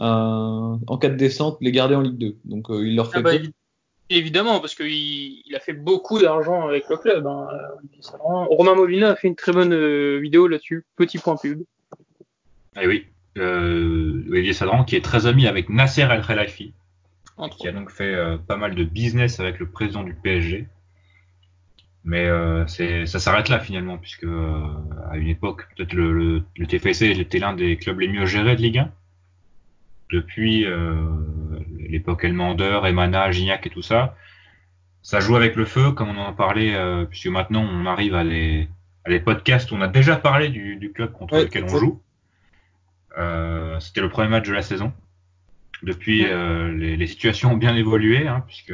euh, en cas de descente, les garder en Ligue 2. Donc il leur ah fait ah Évidemment, parce qu'il il a fait beaucoup d'argent avec le club. Hein. Romain Molina a fait une très bonne euh, vidéo là-dessus. Petit point pub. Eh oui. Euh, Olivier Sadran qui est très ami avec Nasser El Khelaifi, qui a donc fait euh, pas mal de business avec le président du PSG. Mais euh, ça s'arrête là finalement, puisque à une époque, peut-être le, le, le, TFC était l'un des clubs les mieux gérés de Ligue 1 depuis euh, l'époque Elmander, Emana, Gignac et tout ça. Ça joue avec le feu, comme on en a parlé, euh, puisque maintenant on arrive à les, à les podcasts où on a déjà parlé du, du club contre lequel on joue. Euh, C'était le premier match de la saison. Depuis, euh, les, les, situations ont bien évolué, hein, puisque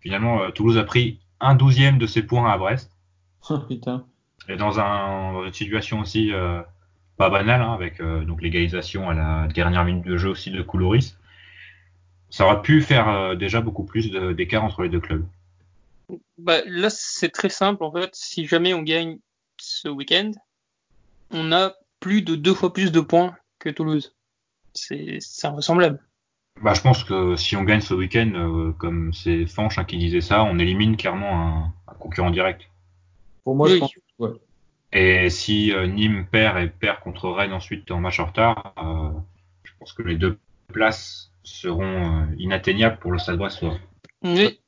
finalement Toulouse a pris un douzième de ses points à Brest. [LAUGHS] Oh, putain. Et dans, un, dans une situation aussi pas banal, hein, avec euh, donc l'égalisation à la dernière minute de jeu aussi de Koulouris. Ça aurait pu faire euh, déjà beaucoup plus d'écart entre les deux clubs. Bah, là, c'est très simple en fait. Si jamais on gagne ce week-end, on a plus de deux fois plus de points que Toulouse. C'est invraisemblable. Bah, je pense que si on gagne ce week-end, euh, comme c'est Fanch hein, qui disait ça, on élimine clairement un, un concurrent direct. Pour moi, je pense, ouais. Et si euh, Nîmes perd et perd contre Rennes ensuite en match en retard, euh, je pense que les deux places seront euh, inatteignables pour le Stade Brestois. Oui.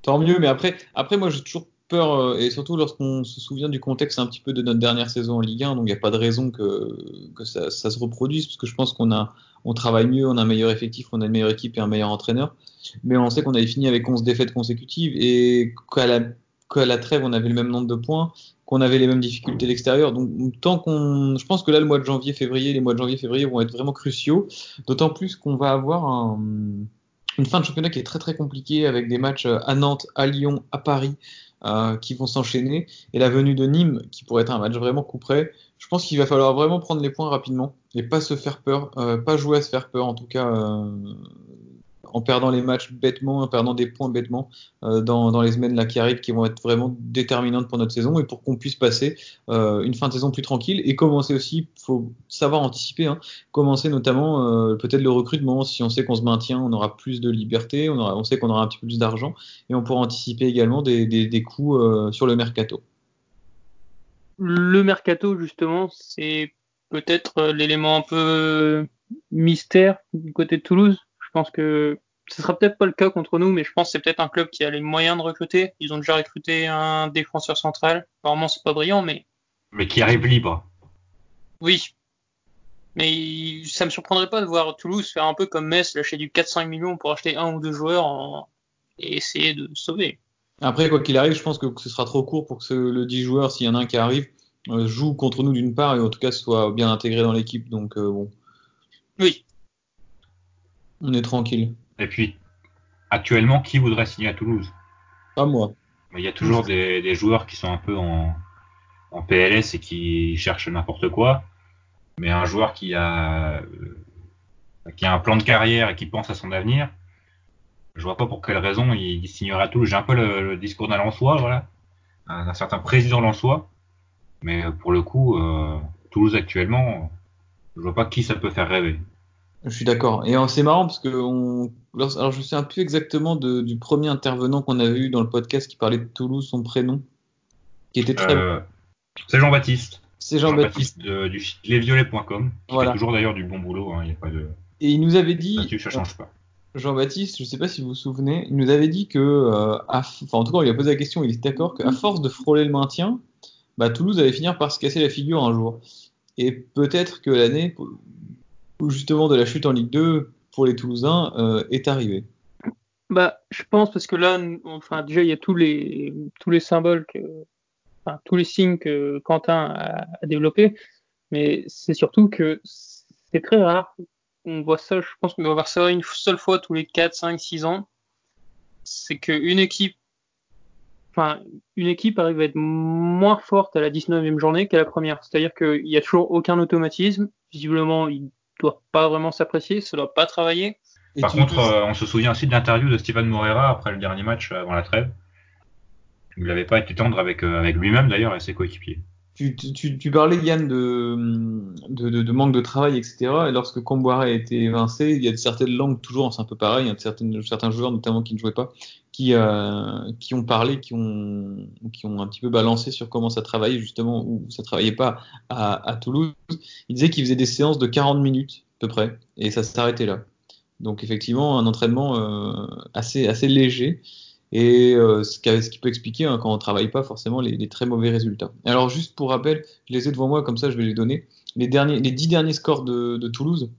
Tant mieux, mais après, après moi j'ai toujours peur, et surtout lorsqu'on se souvient du contexte un petit peu de notre dernière saison en Ligue 1, donc il n'y a pas de raison que, que ça, ça, se reproduise, parce que je pense qu'on a, on travaille mieux, on a un meilleur effectif, on a une meilleure équipe et un meilleur entraîneur. Mais on sait qu'on avait fini avec 11 défaites consécutives et qu'à la, qu'à la trêve on avait le même nombre de points qu'on avait les mêmes difficultés d'extérieur. Donc, tant qu'on, je pense que là, le mois de janvier, février, les mois de janvier, février vont être vraiment cruciaux. D'autant plus qu'on va avoir un, une fin de championnat qui est très très compliquée avec des matchs à Nantes, à Lyon, à Paris euh, qui vont s'enchaîner et la venue de Nîmes qui pourrait être un match vraiment coup près. Je pense qu'il va falloir vraiment prendre les points rapidement et pas se faire peur, euh, pas jouer à se faire peur en tout cas euh, en perdant les matchs bêtement, en perdant des points bêtement euh, dans, dans, les semaines là qui arrivent, qui vont être vraiment déterminantes pour notre saison et pour qu'on puisse passer euh, une fin de saison plus tranquille et commencer aussi, faut savoir anticiper, hein, commencer notamment euh, peut-être le recrutement. Si on sait qu'on se maintient, on aura plus de liberté, on, aura, on sait qu'on aura un petit peu plus d'argent et on pourra anticiper également des, des, des coûts euh, sur le mercato. Le mercato justement, c'est peut-être l'élément un peu mystère du côté de Toulouse? Je pense que ce sera peut-être pas le cas contre nous, mais je pense que c'est peut-être un club qui a les moyens de recruter. Ils ont déjà recruté un défenseur central. Apparemment, c'est pas brillant, mais. Mais qui arrive libre. Oui. Mais ça me surprendrait pas de voir Toulouse faire un peu comme Metz, lâcher du 4-5 millions pour acheter un ou deux joueurs en... et essayer de sauver. Après, quoi qu'il arrive, je pense que ce sera trop court pour que ce, le 10 joueurs, s'il y en a un qui arrive, euh, joue contre nous d'une part et en tout cas soit bien intégré dans l'équipe. Donc, euh, bon. Oui. On est tranquille. Et puis, actuellement, qui voudrait signer à Toulouse? Pas moi. Mais il y a toujours des, des, joueurs qui sont un peu en, en PLS et qui cherchent n'importe quoi. Mais un joueur qui a, euh, qui a un plan de carrière et qui pense à son avenir, je vois pas pour quelle raison il, il signerait à Toulouse. J'ai un peu le, le discours d'un Lançois, voilà, un, un, certain président Lançois. Mais pour le coup, euh, Toulouse actuellement, je vois pas qui ça peut faire rêver. Je suis d'accord. Et c'est marrant parce que on... alors je me souviens plus exactement de, du premier intervenant qu'on avait eu dans le podcast qui parlait de Toulouse, son prénom, qui était très. Euh, c'est Jean-Baptiste. C'est Jean-Baptiste Jean du site lesviolets.com, voilà. fait toujours d'ailleurs du bon boulot. Hein, y a pas de... Et il nous avait dit. ça change pas. Jean-Baptiste, je sais pas si vous vous souvenez, il nous avait dit que, euh, à... enfin en tout cas, on lui a posé la question, il était d'accord qu'à force de frôler le maintien, bah, Toulouse allait finir par se casser la figure un jour. Et peut-être que l'année, où justement de la chute en Ligue 2 pour les Toulousains euh, est arrivé Bah, je pense parce que là, enfin déjà il y a tous les tous les symboles que, enfin tous les signes que Quentin a, a développés, mais c'est surtout que c'est très rare. On voit ça, je pense qu'on va voir ça une seule fois tous les 4, 5, 6 ans. C'est qu'une équipe, enfin une équipe arrive à être moins forte à la 19e journée qu'à la première. C'est-à-dire qu'il n'y a toujours aucun automatisme. Visiblement, il doit pas vraiment s'apprécier, ça doit pas travailler. Et Par contre, euh, on se souvient aussi de l'interview de Steven Moreira après le dernier match avant la trêve. Il n'avait pas été tendre avec, euh, avec lui-même d'ailleurs et ses coéquipiers. Tu, parlais Yann de, manque de travail, etc. Et lorsque Comboire a été évincé, il y a certaines langues toujours, c'est un peu pareil, il y a certains joueurs notamment qui ne jouaient pas, qui, euh, ont parlé, qui ont, un petit peu balancé sur comment ça travaillait justement, ou ça travaillait pas à, Toulouse. Ils disaient qu'ils faisaient des séances de 40 minutes à peu près, et ça s'arrêtait là. Donc effectivement, un entraînement euh, assez léger et euh, ce, qui, peut expliquer hein, quand on travaille pas forcément les, les, très mauvais résultats. Alors juste pour rappel, je les ai devant moi comme ça, je vais les donner. Les derniers, les dix derniers scores de, de Toulouse.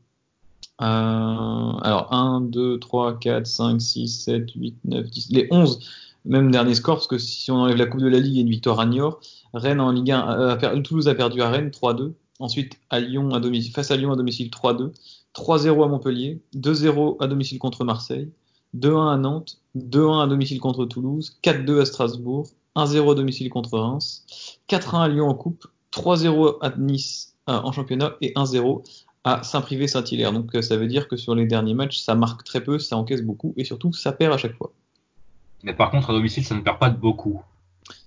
Euh, alors 1, 2, 3, 4, 5, 6, 7, 8, 9, 10, les 11 même dernier score parce que si on enlève la Coupe de la Ligue, a une victoire à Niort. Rennes en Ligue 1, euh, a, Toulouse a perdu à Rennes 3-2. Ensuite à Lyon à domicile, face à Lyon à domicile 3-2. 3-0 à Montpellier, 2-0 à domicile contre Marseille, 2-1 à Nantes, 2-1 à domicile contre Toulouse, 4-2 à Strasbourg, 1-0 à domicile contre Reims, 4-1 à Lyon en coupe, 3-0 à Nice euh, en championnat et 1-0 à Saint-Privé-Saint-Hilaire. Donc euh, ça veut dire que sur les derniers matchs, ça marque très peu, ça encaisse beaucoup et surtout ça perd à chaque fois. Mais par contre à domicile, ça ne perd pas de beaucoup.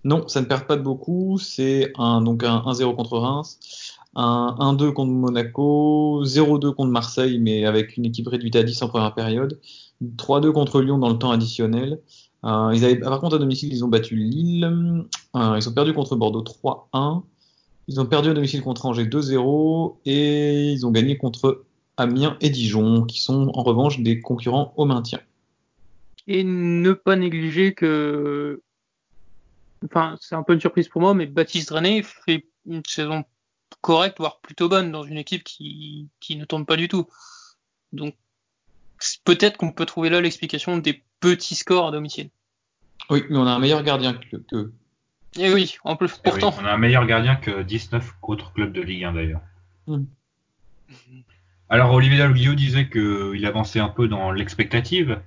Non, ça ne perd pas de beaucoup. C'est un donc un 1-0 contre Reims, un 1-2 contre Monaco, 0-2 contre Marseille, mais avec une équipe réduite à 10 en première période, 3-2 contre Lyon dans le temps additionnel. Euh, par contre, à domicile, ils ont battu Lille. Euh, ils ont perdu contre Bordeaux 3-1. Ils ont perdu à domicile contre Angers 2-0. Et ils ont gagné contre Amiens et Dijon, qui sont en revanche des concurrents au maintien. Et ne pas négliger que. Enfin, c'est un peu une surprise pour moi, mais Baptiste René fait une saison correcte, voire plutôt bonne, dans une équipe qui, qui ne tombe pas du tout. Donc, peut-être qu'on peut trouver là l'explication des petits scores à domicile. Oui, mais on a un meilleur gardien que. que... Et eh oui, en plus, pourtant. Oui, on a un meilleur gardien que 19 autres clubs de Ligue 1 d'ailleurs. Hmm. Alors Olivier Dalloglio disait qu'il avançait un peu dans l'expectative,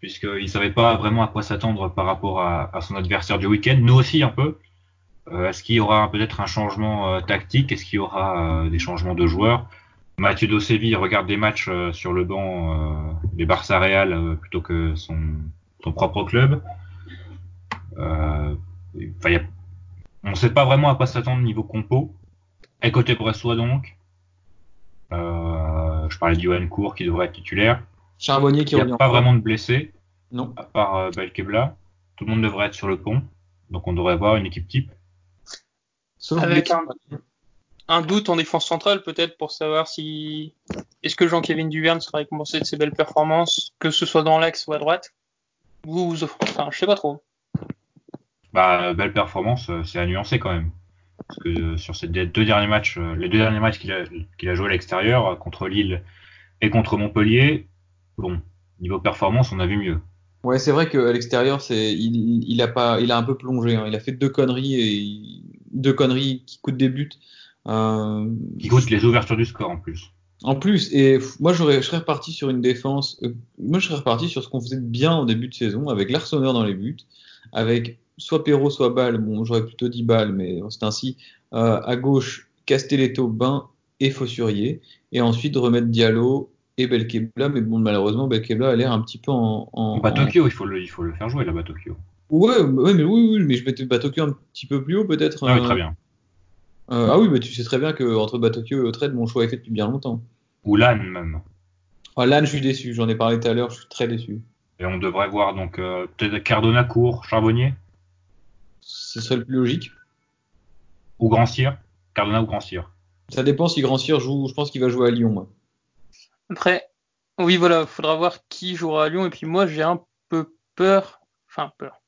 puisqu'il ne savait pas vraiment à quoi s'attendre par rapport à, son adversaire du week-end. Nous aussi un peu. Euh, est-ce qu'il y aura peut-être un changement euh, tactique? Est-ce qu'il y aura euh, des changements de joueurs? Mathieu Dosevi regarde des matchs sur le banc des Barça Real plutôt que son, son propre club. on ne sait pas vraiment à quoi s'attendre niveau compo. Et côté Bressois donc, je parlais de Johan Cour qui devrait être titulaire. Charbonnier qui Il n'y a pas vraiment de blessés. Non. À part euh, Belkebla. Tout le monde devrait être sur le pont. Donc on devrait avoir une équipe type. Avec un, doute en défense centrale peut-être pour savoir si est-ce que Jean-Kévin Duverne sera récompensé de ses belles performances, que ce soit dans l'axe ou à droite? Vous, vous enfin, je sais pas trop. Bah, belle performance, euh, c'est à nuancer quand même. Parce que euh, sur ces deux derniers matchs, les deux derniers matchs qu'il a, qu'il a joué à l'extérieur, contre Lille et contre Montpellier, bon, niveau performance, on a vu mieux. Ouais, c'est vrai qu'à l'extérieur, c'est il, il, a pas, il a un peu plongé. Hein. Il a fait deux conneries et deux conneries qui coûtent des buts. Euh... Qui coûtent les ouvertures du score en plus. En plus, et moi j'aurais, je serais reparti sur une défense. Euh, moi je serais reparti sur ce qu'on faisait bien en début de saison, avec l'Arseneur dans les buts, avec soit Perrault, soit Ball. Bon, j'aurais plutôt dit Ball, mais c'est ainsi. Euh, à gauche, Castelletto, Bain et Fossurier, et ensuite remettre Diallo et Belkebla, mais bon, malheureusement, Belkebla a l'air un petit peu en. en Batokyo, il, faut le, il faut le faire jouer, la Batokyo. Ouais, ouais, mais oui, oui, mais je mettais Batokyo un petit peu plus haut, peut-être. Ah oui, très bien. Euh, ah oui, mais tu sais très bien qu'entre Batokyo et Trade, mon choix est fait depuis bien longtemps. Ou LAN, même. Ah, LAN, je suis déçu, j'en ai parlé tout à l'heure, je suis très déçu. Et on devrait voir donc euh, peut-être Cardona, Court, Charbonnier Ce serait le plus logique. Ou Grand Cyr Cardona ou Grand Cyr Ça dépend si Grand Cyr joue, je pense qu'il va jouer à Lyon, moi. Après, oui, voilà, faudra voir qui jouera à Lyon. Et puis moi, j'ai un peu peur, enfin peur.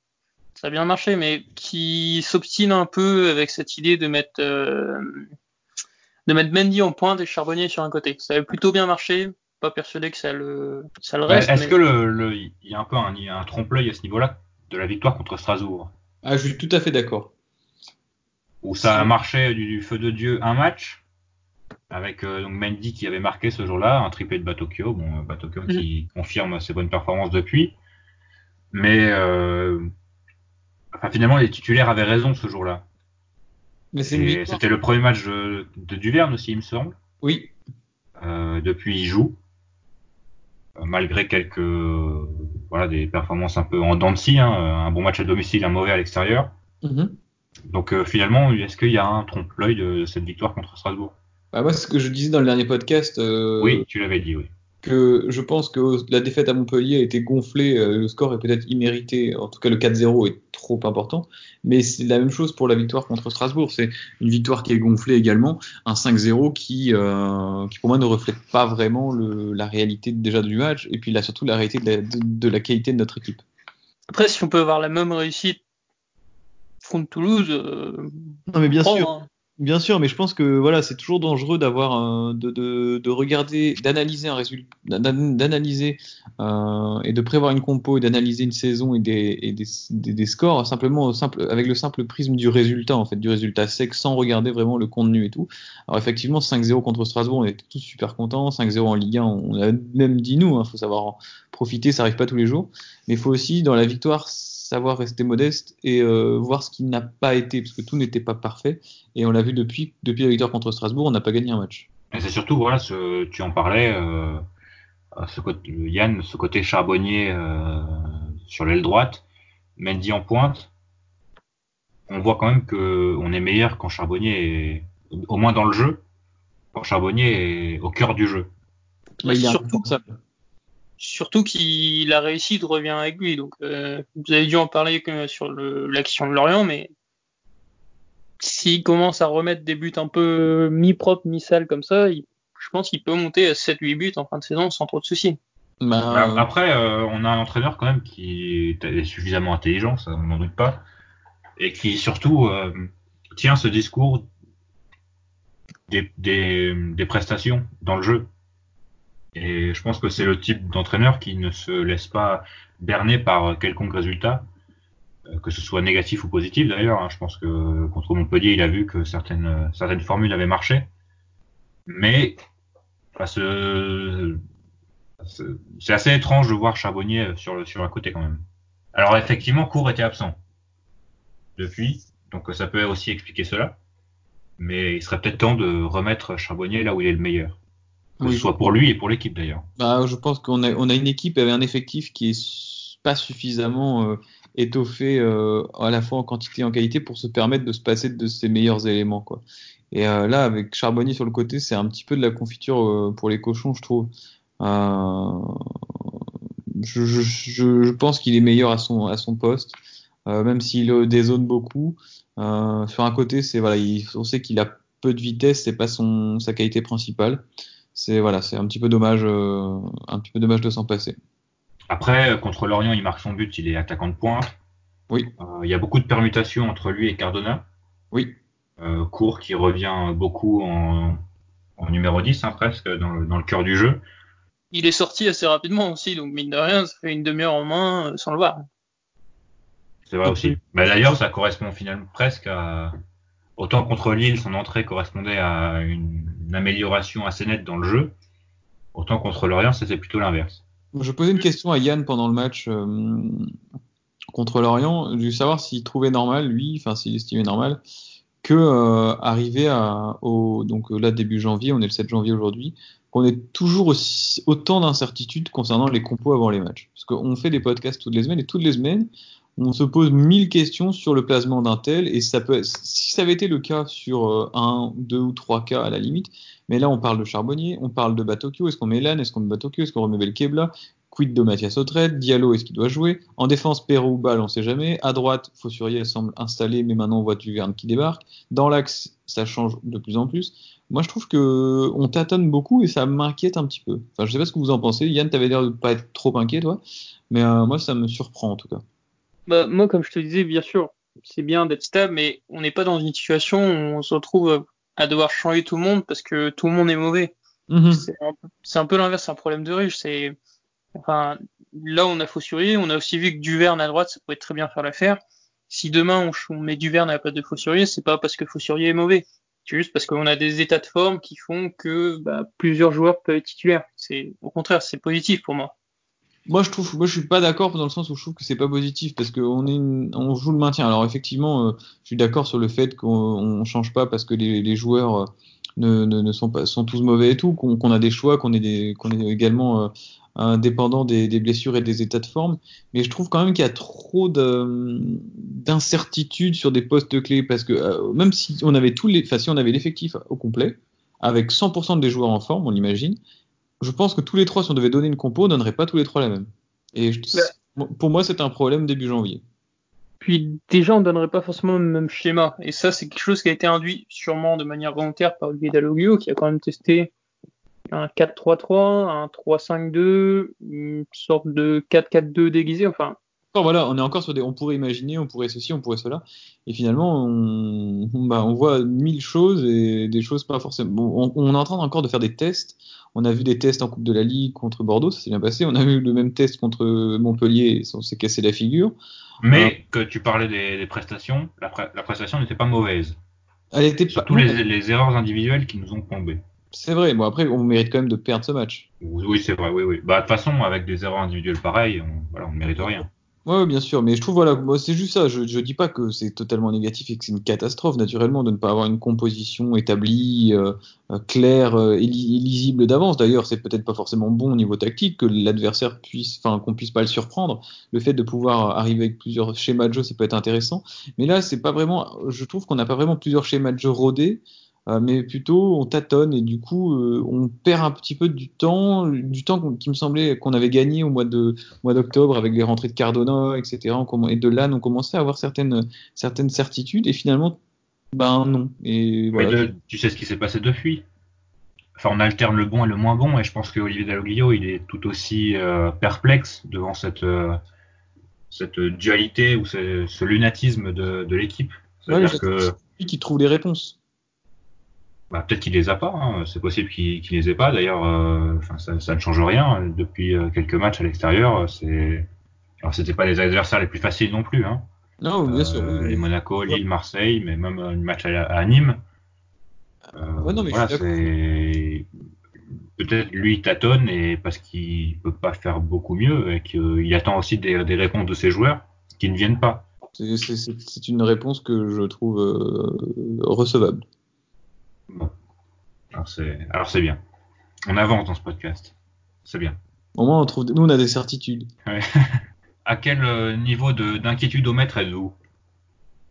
Ça a bien marché, mais qui s'obstine un peu avec cette idée de mettre euh, de mettre Mendy en pointe et Charbonnier sur un côté. Ça avait plutôt bien marché. Pas persuadé que ça le ça le reste. Est-ce que le, il y a un peu un, un trompe-l'œil à ce niveau-là de la victoire contre Strasbourg? Ah, je suis tout à fait d'accord. Où ça a marché du feu de Dieu un match avec euh, donc Mendy qui avait marqué ce jour-là, un triplé de Batokyo, bon euh, Batokyo qui mm. confirme ses bonnes performances depuis, mais euh, enfin, finalement les titulaires avaient raison ce jour-là. C'était le premier match de, de, Duverne aussi, il me semble. Oui. Euh, depuis il joue, malgré quelques voilà des performances un peu en dents de scie, hein, un bon match à domicile, un mauvais à l'extérieur. Mm-hmm. Donc finalement, est-ce qu'il y a un trompe-l'œil de cette victoire contre Strasbourg? Bah moi, ce que je disais dans le dernier podcast. Euh, oui, tu l'avais dit, oui. Que je pense que la défaite à Montpellier a été gonflée, euh, le score est peut-être immérité, en tout cas le 4-0 est trop important, mais c'est la même chose pour la victoire contre Strasbourg, c'est une victoire qui est gonflée également, un 5-0 qui, euh, qui pour moi ne reflète pas vraiment le, la réalité déjà du match, et puis là surtout la réalité de la, de, la qualité de notre équipe. Après, si on peut avoir la même réussite contre Toulouse, euh, non mais bien sûr. Hein. Bien sûr, mais je pense que voilà, c'est toujours dangereux d'avoir de, de, de, regarder, d'analyser un résultat, d'analyser euh, et de prévoir une compo et d'analyser une saison et des, scores simplement simple, avec le simple prisme du résultat en fait, du résultat sec, sans regarder vraiment le contenu et tout. Alors effectivement, 5-0 contre Strasbourg, on était tous super contents. 5-0 en Ligue 1, on a même dit nous, il hein, faut savoir profiter, ça arrive pas tous les jours, mais il faut aussi dans la victoire savoir rester modeste et euh, voir ce qui n'a pas été, parce que tout n'était pas parfait. Et on l'a vu depuis, depuis la victoire contre Strasbourg, on n'a pas gagné un match. Et c'est surtout, voilà, ce, tu en parlais, euh, ce côté, Yann, ce côté charbonnier euh, sur l'aile droite, Mendy en pointe. On voit quand même que on est meilleur quand Charbonnier est, au moins dans le jeu, quand Charbonnier est au cœur du jeu. il est surtout, ça. Surtout qu'il a réussi de revenir avec lui. Donc, euh, vous avez dû en parler sur l'action de Lorient, mais s'il commence à remettre des buts un peu mi-propres, mi-sales comme ça, je pense qu'il peut monter à 7-8 buts en fin de saison sans trop de soucis. Bah, après, euh, on a un entraîneur quand même qui est suffisamment intelligent, ça on n'en doute pas, et qui surtout euh, tient ce discours des, des prestations dans le jeu. Et je pense que c'est le type d'entraîneur qui ne se laisse pas berner par quelconque résultat, euh, que ce soit négatif ou positif d'ailleurs. Hein. Je pense que contre Montpellier, il a vu que certaines, certaines formules avaient marché. Mais Parce que c'est assez étrange de voir Charbonnier sur le sur un côté quand même. Alors effectivement, Cour était absent depuis, donc ça peut aussi expliquer cela. Mais il serait peut-être temps de remettre Charbonnier là où il est le meilleur. Que ce soit pour lui et pour l'équipe d'ailleurs. Bah, je pense qu'on a, on a une équipe avec un effectif qui est pas suffisamment euh, étoffé euh, à la fois en quantité et en qualité pour se permettre de se passer de ses meilleurs éléments. Quoi. Et euh, là, avec Charbonnier sur le côté, c'est un petit peu de la confiture pour les cochons, je trouve. Je, je, je, pense qu'il est meilleur à son, à son poste, même s'il dézone beaucoup. sur un côté, c'est voilà, il, on sait qu'il a peu de vitesse, c'est pas son, sa qualité principale c'est voilà, c'est un petit peu dommage, euh, un petit peu dommage de s'en passer. Après, contre Lorient, il marque son but, il est attaquant de pointe. Oui. Euh, il y a beaucoup de permutations entre lui et Cardona. Oui. Euh, Court qui revient beaucoup en, numéro 10, hein, presque, dans le, dans le cœur du jeu. Il est sorti assez rapidement aussi, donc mine de rien, ça fait une demi-heure en main sans le voir. C'est vrai aussi. Mais d'ailleurs, ça correspond finalement presque à, Autant contre Lille, son entrée correspondait à une, amélioration assez nette dans le jeu. Autant contre Lorient, c'était plutôt l'inverse. Je posais une question à Yann pendant le match euh, contre Lorient, de savoir s'il trouvait normal, lui, enfin s'il estimait normal, que euh, à, au, donc là début janvier, on est le 7 janvier aujourd'hui, qu'on ait toujours autant d'incertitudes concernant les compos avant les matchs. Parce qu'on fait des podcasts toutes les semaines et toutes les semaines, on se pose mille questions sur le placement d'un tel et ça peut si ça avait été le cas sur euh, un, deux ou trois cas à la limite, mais là on parle de Charbonnier, on parle de Batokyo, est-ce qu'on met Lan, est-ce qu'on met Batokyo, est-ce qu'on remet Belkebla, quid de Mathias Autrette, Diallo est-ce qu'il doit jouer, en défense Perrault ou Ball on sait jamais, à droite Fossurier semble installé mais maintenant on voit Duverne qui débarque, dans l'axe ça change de plus en plus. Moi je trouve que on tâtonne beaucoup et ça m'inquiète un petit peu. Enfin je sais pas ce que vous en pensez, Yann t'avais l'air de pas être trop inquiet toi, mais euh, moi ça me surprend en tout cas. Bah, moi, comme je te disais, bien sûr, c'est bien d'être stable, mais on n'est pas dans une situation où on se retrouve à devoir changer tout le monde parce que tout le monde est mauvais. Mhm. C'est un, peu l'inverse, c'est un problème de riche. C'est, enfin, là, on a Fossurier, on a aussi vu que Duverne à droite, ça pourrait très bien faire l'affaire. Si demain on, met Duverne à la place de Fossurier, c'est pas parce que Fossurier est mauvais. C'est juste parce qu'on a des états de forme qui font que bah, plusieurs joueurs peuvent être titulaires. C'est au contraire, c'est positif pour moi. Moi, je trouve, moi, je suis pas d'accord dans le sens où je trouve que c'est pas positif parce qu'on est, on joue le maintien. Alors effectivement, euh, je suis d'accord sur le fait qu'on change pas parce que les, joueurs euh, ne, sont pas, sont tous mauvais et tout, qu'on a des choix, qu'on est qu'on est également euh, indépendant des, blessures et des états de forme. Mais je trouve quand même qu'il y a trop d'incertitudes sur des postes clés parce que même si on avait tous les, enfin si on avait l'effectif au complet avec 100% des joueurs en forme, on l'imagine je pense que tous les trois, si on devait donner une compo, on donnerait pas tous les trois la même. Et pour moi, c'est un problème début janvier. Puis déjà, on donnerait pas forcément le même schéma. Et ça, c'est quelque chose qui a été induit sûrement de manière volontaire par Olivier Dalloglio, qui a quand même testé un 4-3-3, un 3-5-2, une sorte de 4-4-2 déguisé. Enfin, voilà, on est encore sur des, on pourrait imaginer, on pourrait ceci, on pourrait cela, et finalement, on, bah, on voit mille choses et des choses pas forcément. on, on, est en train encore de faire des tests. On a vu des tests en Coupe de la Ligue contre Bordeaux, ça s'est bien passé. On a vu le même test contre Montpellier, on s'est cassé la figure. Mais que tu parlais des, prestations, la, prestation n'était pas mauvaise. Elle était Surtout les, les, erreurs individuelles qui nous ont plombé. C'est vrai, bon après on mérite quand même de perdre ce match. Oui, c'est vrai, oui, oui. Bah de toute façon, avec des erreurs individuelles pareilles, on, voilà, on ne mérite rien. Ouais, bien sûr, mais je trouve, voilà, c'est juste ça. Je, je dis pas que c'est totalement négatif et que c'est une catastrophe, naturellement, de ne pas avoir une composition établie, euh, euh claire euh, et, lisible d'avance. D'ailleurs, c'est peut-être pas forcément bon au niveau tactique que l'adversaire puisse, enfin, qu'on puisse pas le surprendre. Le fait de pouvoir arriver avec plusieurs schémas de jeu, ça peut être intéressant. Mais là, c'est pas vraiment, je trouve qu'on n'a pas vraiment plusieurs schémas de jeu rodés. Euh, mais plutôt on tâtonne et du coup euh, on perd un petit peu du temps, du temps qui me semblait qu'on avait gagné au mois de mois d'octobre avec les rentrées de Cardona, etc. et de là on commençait à avoir certaines certaines certitudes et finalement ben non. Et voilà. tu sais ce qui s'est passé depuis. Enfin, on alterne le bon et le moins bon, et je pense que Olivier Dalloglio, il est tout aussi euh, perplexe devant cette, cette dualité ou ce, lunatisme de, de l'équipe. C'est-à-dire que lui qui trouve les réponses. Bah, peut-être qu'il les a pas. Hein. C'est possible qu'il qu les ait pas. D'ailleurs, euh, ça, ça, ne change rien. Depuis euh, quelques matchs à l'extérieur, c'est. Alors, c'était pas les adversaires les plus faciles non plus. Hein. Non, bien sûr. Euh, les Monaco, Lille, Marseille, mais même un match à, à Nîmes. Ouais, non, mais voilà, c'est. peut-être lui tâtonne et parce qu'il peut pas faire beaucoup mieux et qu'il attend aussi des, des, réponses de ses joueurs qui ne viennent pas. C'est une réponse que je trouve euh, recevable. Bon. Alors c'est bien. On avance dans ce podcast. C'est bien. Au moins, on trouve, nous, on a des certitudes. Ouais. [LAUGHS] à quel euh, niveau d'inquiétude au maître êtes-vous?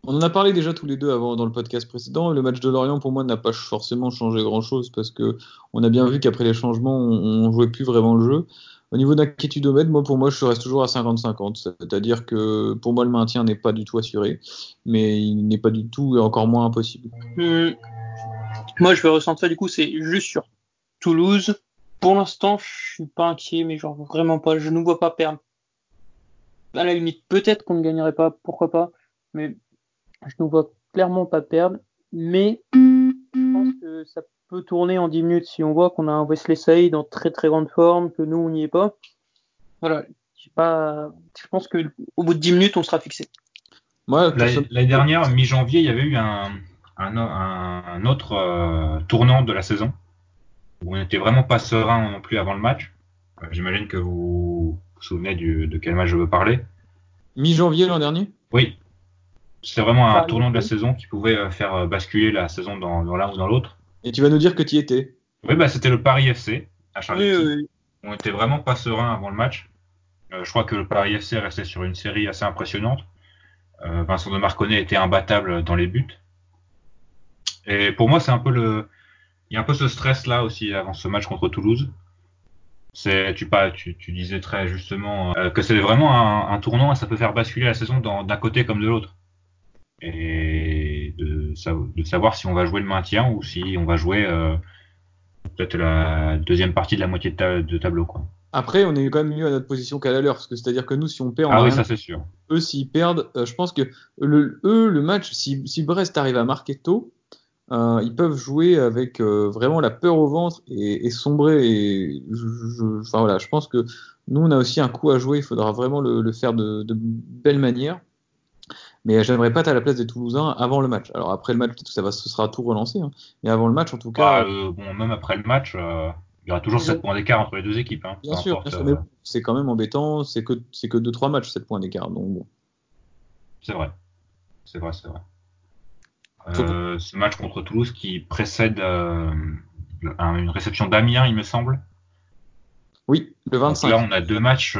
On en a parlé déjà tous les deux avant dans le podcast précédent. Le match de Lorient, pour moi, n'a pas forcément changé grand-chose parce que on a bien vu qu'après les changements, on, ne jouait plus vraiment le jeu. Au niveau d'inquiétude au maître, moi, pour moi, je reste toujours à 50-50. C'est-à-dire que pour moi, le maintien n'est pas du tout assuré, mais il n'est pas du tout et encore moins impossible. Hmm. Moi, je vais ressentir du coup, c'est juste sur Toulouse. Pour l'instant, je suis pas inquiet, mais genre vraiment pas. Je ne vois pas perdre. À la limite, peut-être qu'on ne gagnerait pas, pourquoi pas, mais je ne vois clairement pas perdre, mais je pense que ça peut tourner en 10 minutes si on voit qu'on a un Wesley Saïd en très très grande forme, que nous on n'y est pas. Voilà, pas, je pense qu'au bout de 10 minutes on sera fixé. L'année dernière, mi-janvier, il y avait eu un, un, un autre euh, tournant de la saison où on n'était vraiment pas serein non plus avant le match. Euh, j'imagine que vous vous souvenez du, de quel match je veux parler. Mi-janvier l'an dernier? Oui, c'est vraiment un tournant de la saison qui pouvait euh, faire basculer la saison dans, l'un ou dans l'autre. Et tu vas nous dire que tu y étais Oui, bah, c'était le Paris FC à Charletti. On était vraiment pas serein avant le match. Euh, je crois que le Paris FC restait sur une série assez impressionnante. Vincent de Marconnet était imbattable dans les buts. Et pour moi, c'est un peu le, il y a un peu ce stress là aussi avant ce match contre Toulouse. C'est, tu, pas, tu, tu, disais très justement que c'est vraiment un, un, tournant et ça peut faire basculer la saison d'un côté comme de l'autre et de, de, savoir si on va jouer le maintien ou si on va jouer euh, peut-être la deuxième partie de la moitié de, tableau. Quoi. Après, on est quand même mieux à notre position qu'à la leur, c'est-à-dire que nous, si on perd, on ah oui, ça c'est sûr. Eux, s'ils perdent, euh, je pense que le, eux, le match, si, si Brest arrive à marquer tôt, euh, ils peuvent jouer avec euh, vraiment la peur au ventre et, et sombrer. Et je, enfin voilà, je pense que nous, on a aussi un coup à jouer. Il faudra vraiment le, le faire de, de belle manière. Mais j'aimerais pas être à la place des Toulousains avant le match. Alors après le match, ça va, ce sera tout relancé. Hein. Mais avant le match, en tout cas. Bah, euh, bon, même après le match, euh, il y aura toujours 7 points d'écart entre les deux équipes. Hein, bien sûr, euh, c'est quand même embêtant. C'est que que 2-3 matchs, 7 points d'écart. Donc bon. C'est vrai. C'est vrai, c'est vrai. Euh, ce match contre Toulouse qui précède une réception d'Amiens, il me semble. Oui, le 25. Donc là, on a deux matchs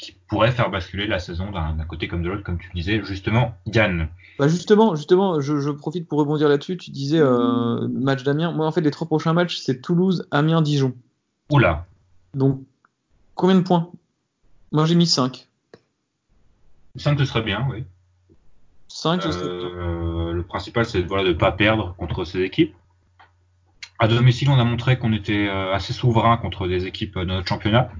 qui pourrait faire basculer la saison d'un côté comme de l'autre, comme tu disais, justement, Yann. Bah justement, justement, je, je profite pour rebondir là-dessus. Tu disais euh, match d'Amiens. Moi, en fait, les trois prochains matchs, c'est Toulouse, Amiens, Dijon. Oula. Donc, combien de points? Moi, j'ai mis 5. 5, ce serait bien, oui. 5, ce serait euh, Le principal, c'est voilà, de ne pas perdre contre ces équipes. À domicile, on a montré qu'on était euh, assez souverain contre des équipes de notre championnat.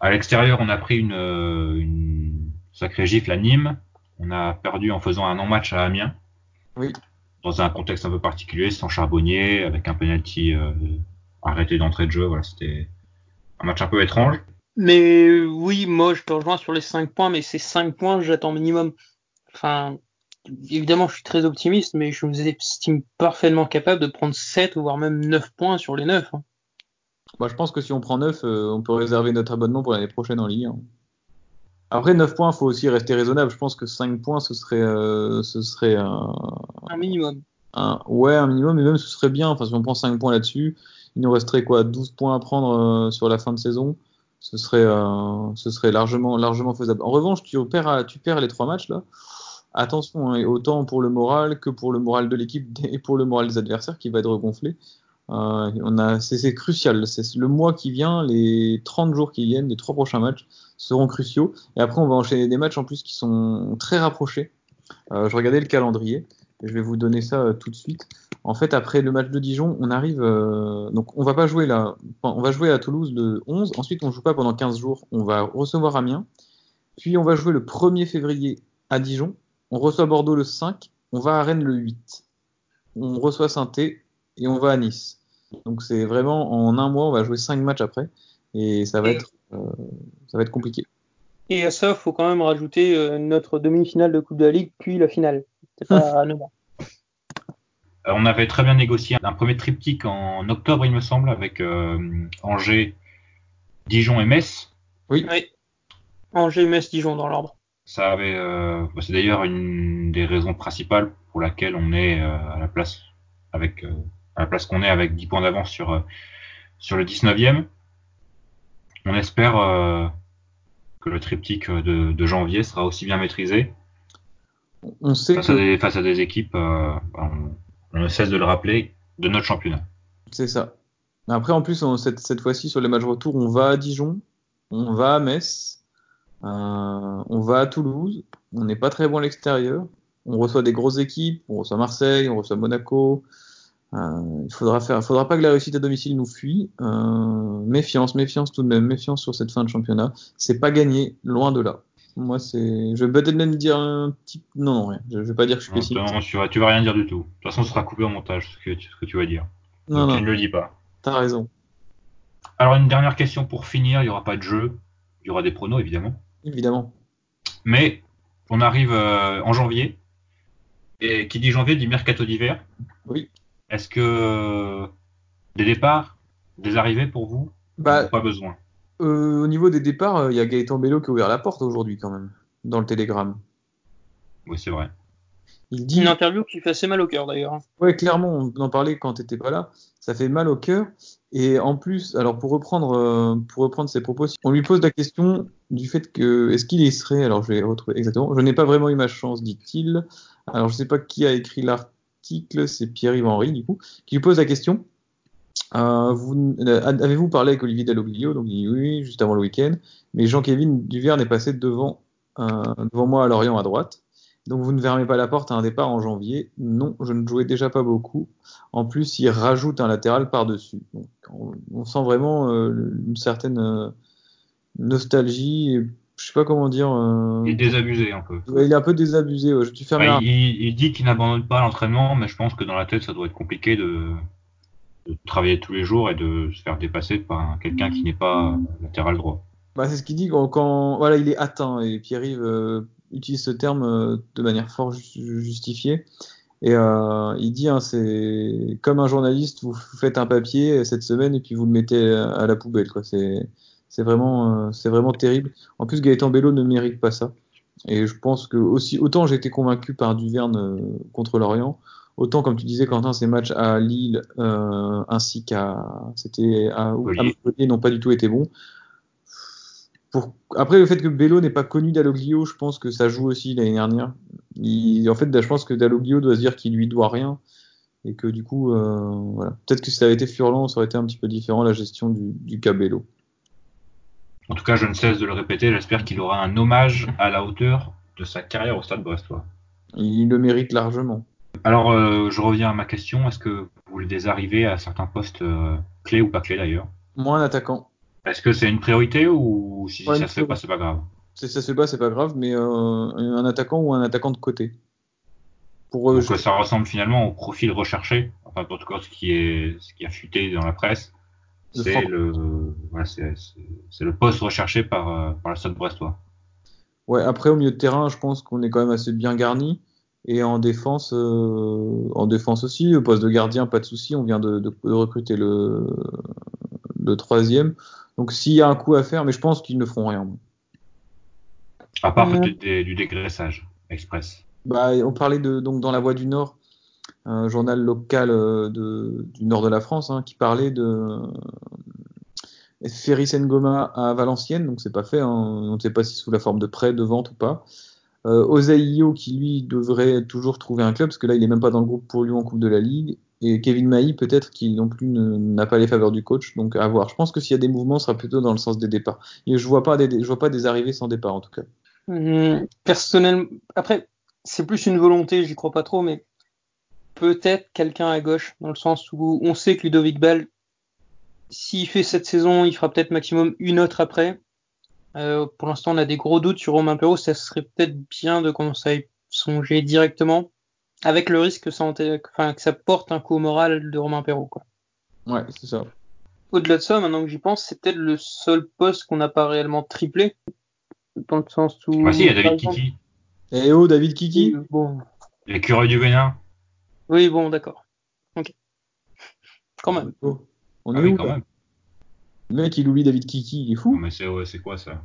À l'extérieur, on a pris une, euh, une sacrée gifle à Nîmes. On a perdu en faisant un non-match à Amiens. Oui. Dans un contexte un peu particulier, sans charbonnier, avec un penalty euh, arrêté d'entrée de jeu. Voilà, c'était un match un peu étrange. Mais oui, moi je peux rejoindre sur les 5 points, mais ces 5 points, j'attends minimum. Enfin, évidemment, je suis très optimiste, mais je vous estime parfaitement capable de prendre 7 voire même 9 points sur les 9. Moi, je pense que si on prend 9, euh, on peut réserver notre abonnement pour l'année prochaine en Ligue 1. Après 9 points, il faut aussi rester raisonnable. Je pense que 5 points, ce serait, euh, ce serait un, un minimum. Un, ouais, un minimum, mais même ce serait bien. Enfin, si on prend 5 points là-dessus, il nous resterait quoi 12 points à prendre euh, sur la fin de saison. Ce serait, ce serait largement, largement faisable. En revanche, tu perds, tu perds les 3 matchs là. Attention, hein, autant pour le moral que pour le moral de l'équipe [LAUGHS] et pour le moral des adversaires qui va être regonflé. Euh, c'est crucial. Le mois qui vient, les 30 jours qui viennent, les trois prochains matchs seront cruciaux. Et après, on va enchaîner des matchs en plus qui sont très rapprochés. Euh, je regardais le calendrier. je vais vous donner ça euh, tout de suite. En fait, après le match de Dijon, on arrive. Donc, on va pas jouer là. On va jouer à Toulouse le 11. Ensuite, on joue pas pendant 15 jours. On va recevoir Amiens. Puis, on va jouer le 1er février à Dijon. On reçoit Bordeaux le 5. On va à Rennes le 8. On reçoit saint et on va à Nice. Donc c'est vraiment en un mois, on va jouer cinq matchs après et ça va être euh, ça va être compliqué. Et à ça, il faut quand même rajouter euh, notre demi-finale de Coupe de la Ligue puis la finale. C'est pas [LAUGHS] Euh, on avait très bien négocié un premier triptyque en octobre, il me semble, avec euh, Angers, Dijon et Metz. Oui. oui. Angers, Metz, Dijon dans l'ordre. Ça avait, euh, c'est d'ailleurs une des raisons principales pour laquelle on est euh, à la place avec euh, à la place qu'on est avec 10 points d'avance sur sur le 19e. On espère que le triptyque de, de, janvier sera aussi bien maîtrisé. On sait face, à des, face à des équipes, on, on, ne cesse de le rappeler, de notre championnat. C'est ça. Après, en plus, on, cette, cette fois-ci, sur les matchs retour, on va à Dijon, on va à Metz, on va à Toulouse, on n'est pas très bon à l'extérieur. On reçoit des grosses équipes, on reçoit Marseille, on reçoit Monaco. Euh, il faudra faire, faudra pas que la réussite à domicile nous fuit. Euh, méfiance, méfiance tout de même, méfiance sur cette fin de championnat. C'est pas gagné, loin de là. Moi, c'est, je vais peut-être même dire un petit, non, non, rien. Je, vais pas dire que je suis pessimiste. Non, tu vas, tu vas rien dire du tout. De toute façon, ce sera coupé au montage ce que, ce que tu vas dire. Non, non. Tu ne le dis pas. T'as raison. Alors, une dernière question pour finir. Il y aura pas de jeu. Il y aura des pronos, évidemment évidemment. Mais on arrive euh, en janvier. Et qui dit janvier dit mercato d'hiver. Oui. Est-ce que des départs, des arrivées pour vous bah, Pas besoin? Euh, au niveau des départs, euh, il y a Gaëtan Bello qui a ouvert la porte aujourd'hui quand même, dans le télégramme. Oui, c'est vrai. Il dit... Une interview qui fait assez mal au cœur d'ailleurs. Oui, clairement, on en parlait quand tu n'étais pas là. Ça fait mal au cœur. Et en plus, alors pour reprendre, euh, pour reprendre ses propos, on lui pose la question du fait que est-ce qu'il y serait, alors je vais retrouver exactement, je n'ai pas vraiment eu ma chance, dit-il. Alors je ne sais pas qui a écrit l'article, c'est Pierre-Yves Henry du coup, qui lui pose la question. Euh, euh Avez-vous parlé avec Olivier Dalloglio? Donc il dit oui, juste avant le week-end. Mais Jean-Kévin Duverne est passé devant, devant moi à Lorient à droite. Donc vous ne fermez pas la porte à un départ en janvier. Non, je ne jouais déjà pas beaucoup. En plus, il rajoute un latéral par-dessus. Donc on, sent vraiment euh, une certaine euh, nostalgie. je sais pas comment dire. Euh, il est désabusé un peu. il est un peu désabusé. Ouais. Je bah, il, dit qu'il n'abandonne pas l'entraînement, mais je pense que dans la tête, ça doit être compliqué de, de travailler tous les jours et de se faire dépasser par quelqu'un qui n'est pas latéral droit. Bah, c'est ce qu'il dit quand, quand, voilà il est atteint et Pierre-Yves utilise ce terme euh, de manière fort justifiée. Et euh, il dit, hein, c'est comme un journaliste, vous faites un papier cette semaine et puis vous le mettez à la poubelle. Quoi. C'est, c'est vraiment, euh, c'est vraiment terrible. En plus, Gaëtan Bello ne mérite pas ça. Et je pense que aussi, autant j'ai été convaincu par Duverne euh, contre l'Orient, autant comme tu disais Quentin, ces matchs à Lille euh, ainsi qu'à, c'était à, à n'ont pas du tout été bons. Après, le fait que Bello n'est pas connu d'Aloglio, je pense que ça joue aussi l'année dernière. En fait, je pense que Dalloglio doit se dire qu'il lui doit rien. Et que du coup, euh, voilà. peut-être que si ça avait été Furlan, ça aurait été un petit peu différent la gestion du, du cas Bello. En tout cas, je ne cesse de le répéter, j'espère qu'il aura un hommage à la hauteur de sa carrière au stade brestois. Il le mérite largement. Alors, euh, je reviens à ma question. Est-ce que vous voulez des arrivées à certains postes euh, clés ou pas clés d'ailleurs? Moi, un attaquant. Est-ce que c'est une priorité ou si ça se fait pas, c'est pas grave Si ça se fait pas, c'est pas grave, mais euh, un attaquant ou un attaquant de côté. Pour, euh, Donc, ça ressemble finalement au profil recherché, enfin en tout cas ce qui est ce qui a fuité dans la presse, c'est le voilà, c'est le poste recherché par euh, par le Stade Brestois. Ouais, après au milieu de terrain, je pense qu'on est quand même assez bien garni. Et en défense, euh, en défense aussi, le poste de gardien, pas de souci. On vient de, de, de recruter le, le troisième. Donc s'il y a un coup à faire, mais je pense qu'ils ne feront rien. À part peut-être du dégraissage express. Bah, on parlait de donc dans la Voix du Nord, un journal local euh, de, du nord de la France, hein, qui parlait de euh, Ferry Sengoma à Valenciennes, donc c'est pas fait, hein, on ne sait pas si sous la forme de prêt, de vente ou pas. Euh, Ozaïo qui lui devrait toujours trouver un club, parce que là il est même pas dans le groupe pour lui en Coupe de la Ligue et Kevin Mailly peut-être qui non plus n'a pas les faveurs du coach, donc à voir. Je pense que s'il y a des mouvements, ce sera plutôt dans le sens des départs. Et je vois pas des, vois pas des arrivées sans départ en tout cas. Hum, personnellement, après c'est plus une volonté, j'y crois pas trop, mais peut-être quelqu'un à gauche dans le sens où on sait que Ludovic Ball, s'il fait cette saison, il fera peut-être maximum une autre après. Euh, pour l'instant, on a des gros doutes sur Romain Perrault. Ça serait peut-être bien de commencer à y songer directement avec le risque que ça, enfin, que ça porte un coup au moral de Romain Perrault. Quoi. Ouais, c'est ça. Au-delà de ça, maintenant que j'y pense, c'est peut-être le seul poste qu'on n'a pas réellement triplé. Dans le sens où. Ah si, il y a David Kiki. Eh oh, David Kiki bon. L'écureuil du Bénin. Oui, bon, d'accord. quand même. Oh. On Ah est oui, où quand là même. Le mec, il oublie David Kiki, il est Non, fou. mais c'est ouais, c'est quoi ça?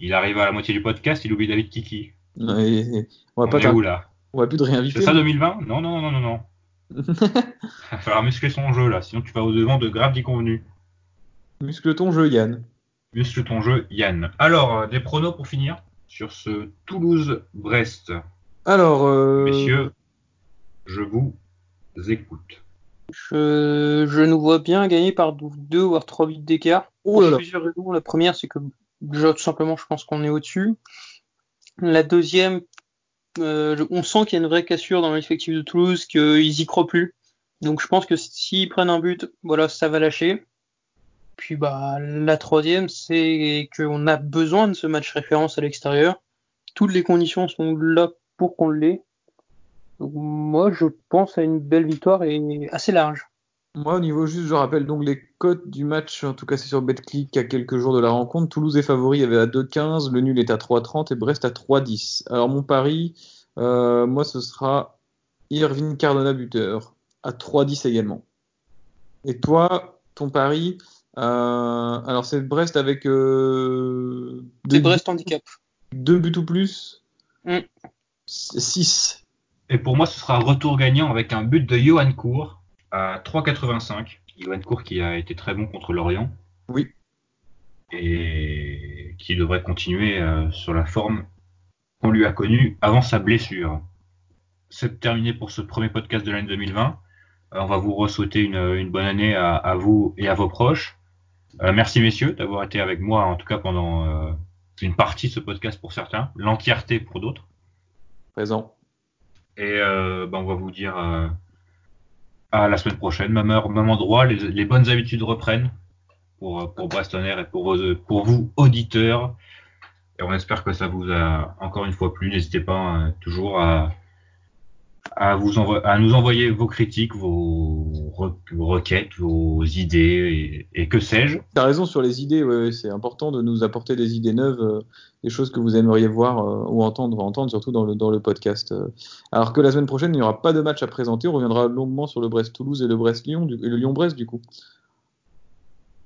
Il arrive à la moitié du podcast, il oublie David Kiki. Ouais, on va On pas est où là? On va plus te réinviter. C'est ça 2020 Non, non, non, non, non. Il [LAUGHS] va falloir muscler son jeu là, sinon tu vas au devant de grave déconvenus. Muscle ton jeu, Yann. Muscle ton jeu, Yann. Alors, euh, des pronos pour finir sur ce Toulouse-Brest. Alors, euh, Messieurs, je vous écoute. Je, je nous vois bien gagner par deux voire trois buts d'écart. Oh là Pour là. plusieurs raisons. La première, c'est que déjà tout simplement, je pense qu'on est au-dessus. La deuxième, euh, on sent qu'il y a une vraie cassure dans l'effectif de Toulouse, qu'ils y croient plus. Donc je pense que s'ils prennent un but, voilà, ça va lâcher. Puis bah la troisième, c'est qu'on a besoin de ce match référence à l'extérieur. Toutes les conditions sont là pour qu'on l'ait. Moi, je pense à une belle victoire et assez large. Moi, au niveau juste, je rappelle donc les cotes du match, en tout cas c'est sur BetClick à quelques jours de la rencontre. Toulouse est favori, il y avait à 2,15, le nul est à 3,30 et Brest à 3,10. Alors mon pari, euh, moi ce sera Irvine Cardona buteur à 3,10 également. Et toi, ton pari, euh, alors c'est Brest avec euh, C'est deux, Brest handicap. deux buts ou plus? Mm. 6. Et pour moi, ce sera retour gagnant avec un but de Johan Cour à 3,85. Johan Cour qui a été très bon contre l'Orient. Oui. Et qui devrait continuer euh, sur la forme qu'on lui a connue avant sa blessure. C'est terminé pour ce premier podcast de l'année 2020. Euh, on va vous re-souhaiter une, une bonne année à, à vous et à vos proches. Euh, merci messieurs d'avoir été avec moi, en tout cas pendant euh, une partie de ce podcast pour certains, l'entièreté pour d'autres. Présent. Et euh, ben, on va vous dire euh, à la semaine prochaine, même heure, même endroit. Les, les bonnes habitudes reprennent pour, pour Brestonner et pour, pour vous, auditeurs. Et on espère que ça vous a encore une fois plu. N'hésitez pas euh, toujours à, à, vous à nous envoyer vos critiques, vos, re- vos requêtes, vos idées et, et que sais-je. T'as raison sur les idées, ouais, ouais, c'est important de nous apporter des idées neuves, euh, des choses que vous aimeriez voir euh, ou entendre, entendre surtout dans le, dans le podcast. euh. Alors que la semaine prochaine, il n'y aura pas de match à présenter, on reviendra longuement sur le Brest-Toulouse et le Brest-Lyon, et le Lyon-Brest du coup.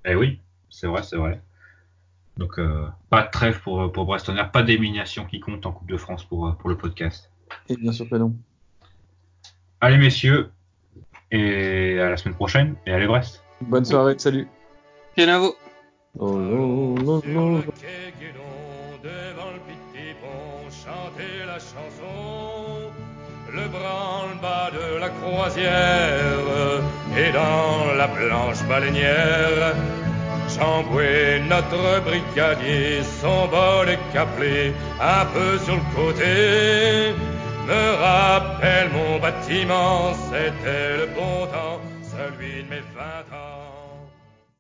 Eh oui, c'est vrai, c'est vrai. Donc, pas de trêve pour, pour Brestonner, pas d'élimination qui compte en Coupe de France pour, pour le podcast. Et bien sûr que non. Allez messieurs, et à la semaine prochaine, et allez Brest. Bonne soirée, salut. Oh, Sur oh. le quai Guénon, devant le petit pont, chanter la chanson. Le branle-bas de la croisière et dans la planche baleinière. Notre brigadier, son bol est caplé un peu sur le côté. Me rappelle mon bâtiment, c'était le bon temps, celui de mes vingt.